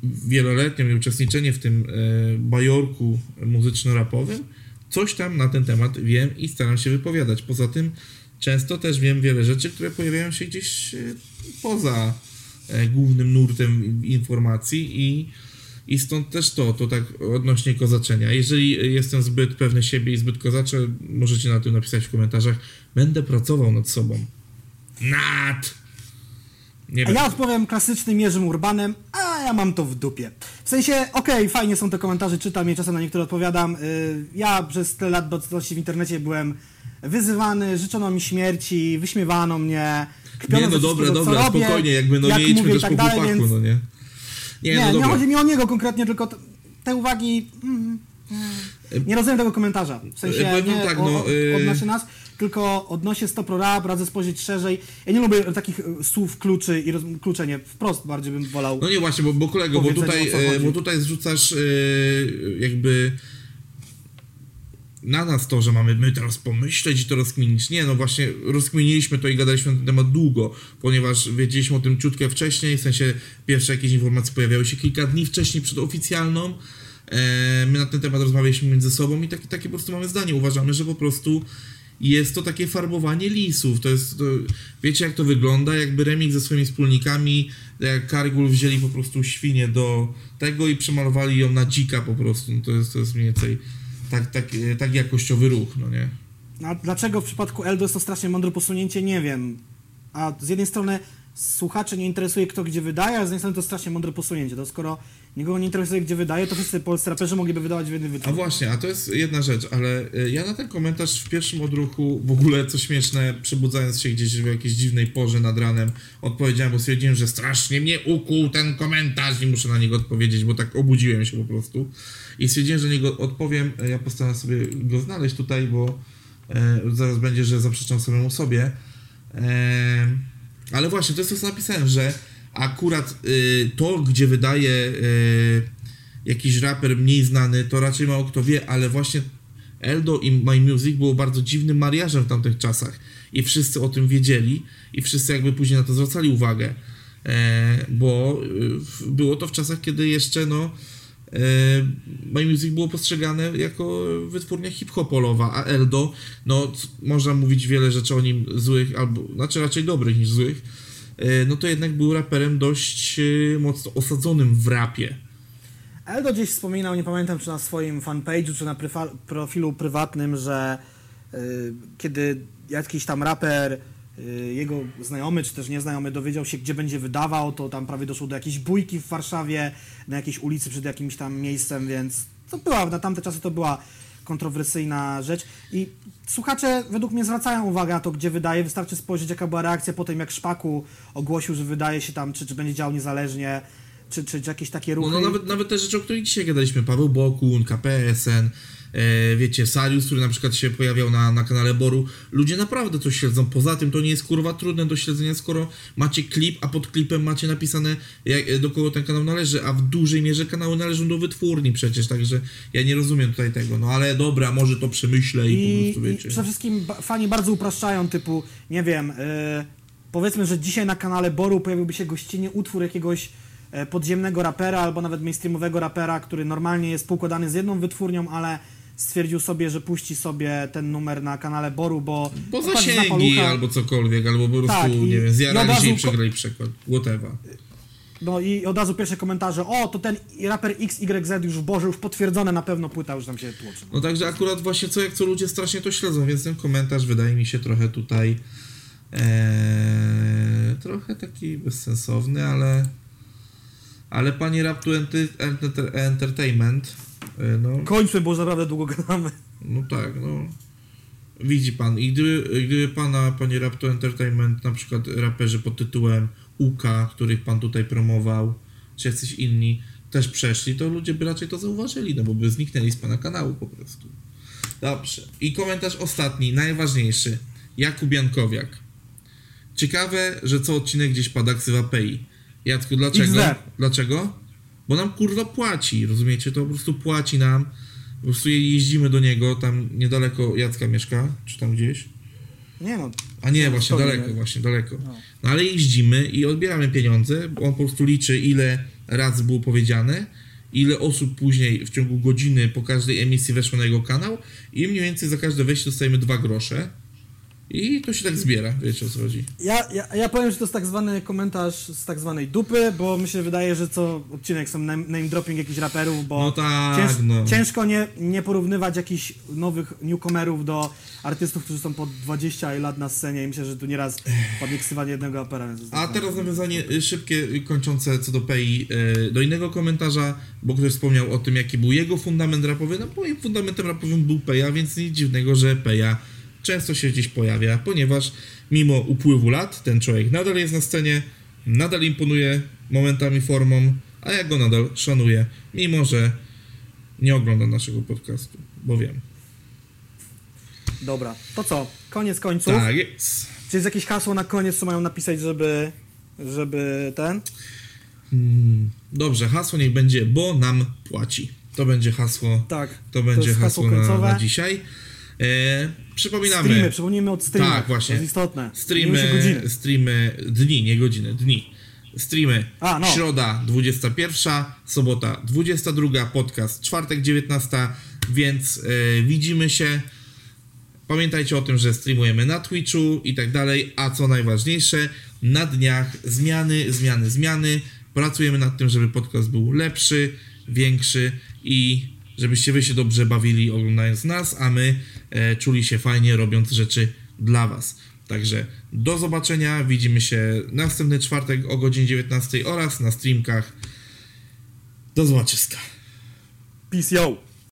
wieloletnią i uczestniczenie w tym e, bajorku muzyczno-rapowym, coś tam na ten temat wiem i staram się wypowiadać. Poza tym często też wiem wiele rzeczy, które pojawiają się gdzieś e, poza e, głównym nurtem informacji i i stąd też to, to tak odnośnie kozaczenia. Jeżeli jestem zbyt pewny siebie i zbyt kozaczę, możecie na tym napisać w komentarzach. Będę pracował nad sobą. Nad! Nie A ja odpowiem klasycznym Jerzym Urbanem, a ja mam to w dupie. W sensie, okej, fajnie są te komentarze, czytam je, czasem na niektóre odpowiadam. Y, Ja przez tyle lat obecności w internecie byłem wyzywany, życzono mi śmierci, wyśmiewano mnie, kpiono Nie, no dobra, dobra, robię, spokojnie, jakby no jak nie idźmy też tak po dalej, chłopaku, więc no nie? Nie, Nie, no nie, chodzi mi o niego konkretnie, tylko te uwagi... Mm, mm, nie rozumiem tego komentarza. W sensie powiem nie tak, no, y- odnośnie nas, tylko odnośnie Stop Rap, radzę spojrzeć szerzej. Ja nie lubię takich y, słów kluczy i roz... kluczenie. Wprost bardziej bym wolał. No nie właśnie, bo, bo kolego, bo tutaj, chodzi. bo tutaj zrzucasz jakby na nas to, że mamy my teraz pomyśleć i to rozkminić. Nie, no właśnie rozkminiliśmy to i gadaliśmy na ten temat długo, ponieważ wiedzieliśmy o tym ciutkę wcześniej, w sensie pierwsze jakieś informacje pojawiały się kilka dni wcześniej przed oficjalną. E, my na ten temat rozmawialiśmy między sobą i takie, takie po prostu mamy zdanie. Uważamy, że po prostu jest to takie farbowanie lisów. To jest, to, wiecie jak to wygląda? Jakby remix ze swoimi wspólnikami, jak Kargul wzięli po prostu świnię do tego i przemalowali ją na dzika po prostu. No to, jest, to jest mniej więcej tak, tak, tak jakościowy ruch, no nie? A dlaczego w przypadku Eldo jest to strasznie mądre posunięcie, nie wiem. A z jednej strony słuchacze nie interesuje kto gdzie wydaje, a z drugiej strony to strasznie mądre posunięcie. To skoro nikogo nie interesuje gdzie wydaje, to wszyscy polscy raperzy mogliby wydawać w jednym A wytwórni. właśnie, a to jest jedna rzecz, ale e, ja na ten komentarz w pierwszym odruchu, w ogóle co śmieszne, przebudzając się gdzieś w jakiejś dziwnej porze nad ranem, odpowiedziałem, bo stwierdziłem, że strasznie mnie ukuł ten komentarz i muszę na niego odpowiedzieć, bo tak obudziłem się po prostu. I stwierdziłem, że niego odpowiem, ja postaram sobie go znaleźć tutaj, bo e, zaraz będzie, że zaprzeczam samemu sobie. E, ale właśnie, to jest to, co napisałem, że akurat y, to, gdzie wydaje y, jakiś raper mniej znany, to raczej mało kto wie, ale właśnie Eldo i My Music było bardzo dziwnym mariażem w tamtych czasach. I wszyscy o tym wiedzieli i wszyscy jakby później na to zwracali uwagę, e, bo y, było to w czasach, kiedy jeszcze no My Music było postrzegane jako wytwórnia hip-hopolowa, a Eldo, no można mówić wiele rzeczy o nim złych, albo znaczy raczej dobrych niż złych, e, no to jednak był raperem dość e, mocno osadzonym w rapie. Eldo gdzieś wspominał, nie pamiętam czy na swoim fanpage'u, czy na profilu prywatnym, że y, kiedy jakiś tam raper, jego znajomy czy też nieznajomy dowiedział się, gdzie będzie wydawał, to tam prawie doszło do jakiejś bójki w Warszawie, na jakiejś ulicy przed jakimś tam miejscem, więc to była, na tamte czasy to była kontrowersyjna rzecz. I słuchacze według mnie zwracają uwagę na to, gdzie wydaje, wystarczy spojrzeć jaka była reakcja po tym, jak Szpaku ogłosił, że wydaje się tam, czy, czy będzie działał niezależnie, czy, czy, czy jakieś takie No, ruchy. no nawet, nawet te rzeczy, o których dzisiaj gadaliśmy, Paweł Bokun, KPSN, wiecie, Sarius, który na przykład się pojawiał na, na kanale Boru, ludzie naprawdę to śledzą, poza tym to nie jest kurwa trudne do śledzenia, skoro macie klip, a pod klipem macie napisane jak, do kogo ten kanał należy, a w dużej mierze kanały należą do wytwórni przecież, także ja nie rozumiem tutaj tego, no ale dobra, może to przemyślę i, po I, prostu I wiecie. przede wszystkim fani bardzo upraszczają, typu, nie wiem, y, powiedzmy, że dzisiaj na kanale Boru pojawiłby się gościnnie utwór jakiegoś e, podziemnego rapera albo nawet mainstreamowego rapera, który normalnie jest poukładany z jedną wytwórnią, ale stwierdził sobie, że puści sobie ten numer na kanale Boru, bo Bo zasięgi albo cokolwiek, albo po prostu, Tak, i- nie wiem, zjarali się i przegrali przykład, whatever. No i od razu pierwsze komentarze, o, to ten raper XYZ już w Boże, już potwierdzone na pewno płyta, już tam się tłoczy. No także akurat właśnie co jak co ludzie strasznie to śledzą, więc ten komentarz wydaje mi się trochę tutaj e, trochę taki bezsensowny, ale ale panie Rap to enter, enter, Entertainment no, Kończmy, bo już naprawdę długo gadamy. no tak, no widzi pan i gdyby, gdyby pana, panie Rap to Entertainment na przykład raperzy pod tytułem UK, których pan tutaj promował, czy jacyś inni też przeszli, to ludzie by raczej to zauważyli, no bo by zniknęli z pana kanału po prostu. Dobrze. I komentarz ostatni, najważniejszy. Jakub Jankowiak. Ciekawe, że co odcinek gdzieś pada ksywa PEI. Jacku, dlaczego? Dlaczego? Bo nam kurwa płaci, rozumiecie? To po prostu płaci nam. Po prostu jeździmy do niego, tam niedaleko Jacka mieszka, czy tam gdzieś. Nie no, A nie, No, właśnie daleko, nie? właśnie daleko. No. No ale jeździmy i odbieramy pieniądze, bo on po prostu liczy ile razy było powiedziane, ile osób później w ciągu godziny po każdej emisji weszło na jego kanał i mniej więcej za każde wejście dostajemy dwa grosze. I to się tak zbiera, wiecie o co chodzi. Ja, ja, ja powiem, że to jest tak zwany komentarz z tak zwanej dupy, bo mi się wydaje, że co odcinek są name, name dropping jakichś raperów, bo No tak, cięż, no. ciężko nie, nie porównywać jakichś nowych newcomerów do artystów, którzy są po 20 lat na scenie i myślę, że tu nieraz padnie ksywanie jednego rapera. A teraz nawiązanie y, szybkie, y, kończące co do PEI y, do innego komentarza, bo ktoś wspomniał o tym, jaki był jego fundament rapowy. No moim fundamentem rapowym był Peja, więc nic dziwnego, że Peja często się gdzieś pojawia, ponieważ mimo upływu lat ten człowiek nadal jest na scenie, nadal imponuje momentami formą, a ja go nadal szanuję, mimo że nie ogląda naszego podcastu, bo wiem. Dobra, to co? Koniec końców. Tak jest. Czy jest jakieś hasło na koniec, co mają napisać, żeby, żeby ten? Mm, Dobrze, hasło niech będzie, bo nam płaci. To będzie hasło. Tak. To będzie jest hasło, hasło na, końcowe. na dzisiaj. E, przypominamy. Streamy, przypomnijmy od streamów. Tak, właśnie. To jest istotne. Streamy, streamy, dni, nie godziny, dni. Streamy A, no. środa 21, sobota 22, podcast czwartek 19, więc e, widzimy się. Pamiętajcie o tym, że streamujemy na Twitchu i tak dalej, a co najważniejsze, na dniach zmiany, zmiany, zmiany. Pracujemy nad tym, żeby podcast był lepszy, większy i żebyście wy się dobrze bawili oglądając nas, a my e, czuli się fajnie robiąc rzeczy dla was. Także do zobaczenia, widzimy się następny czwartek o godzinie 19 oraz na streamkach. Do zobaczyska. Peace, yo!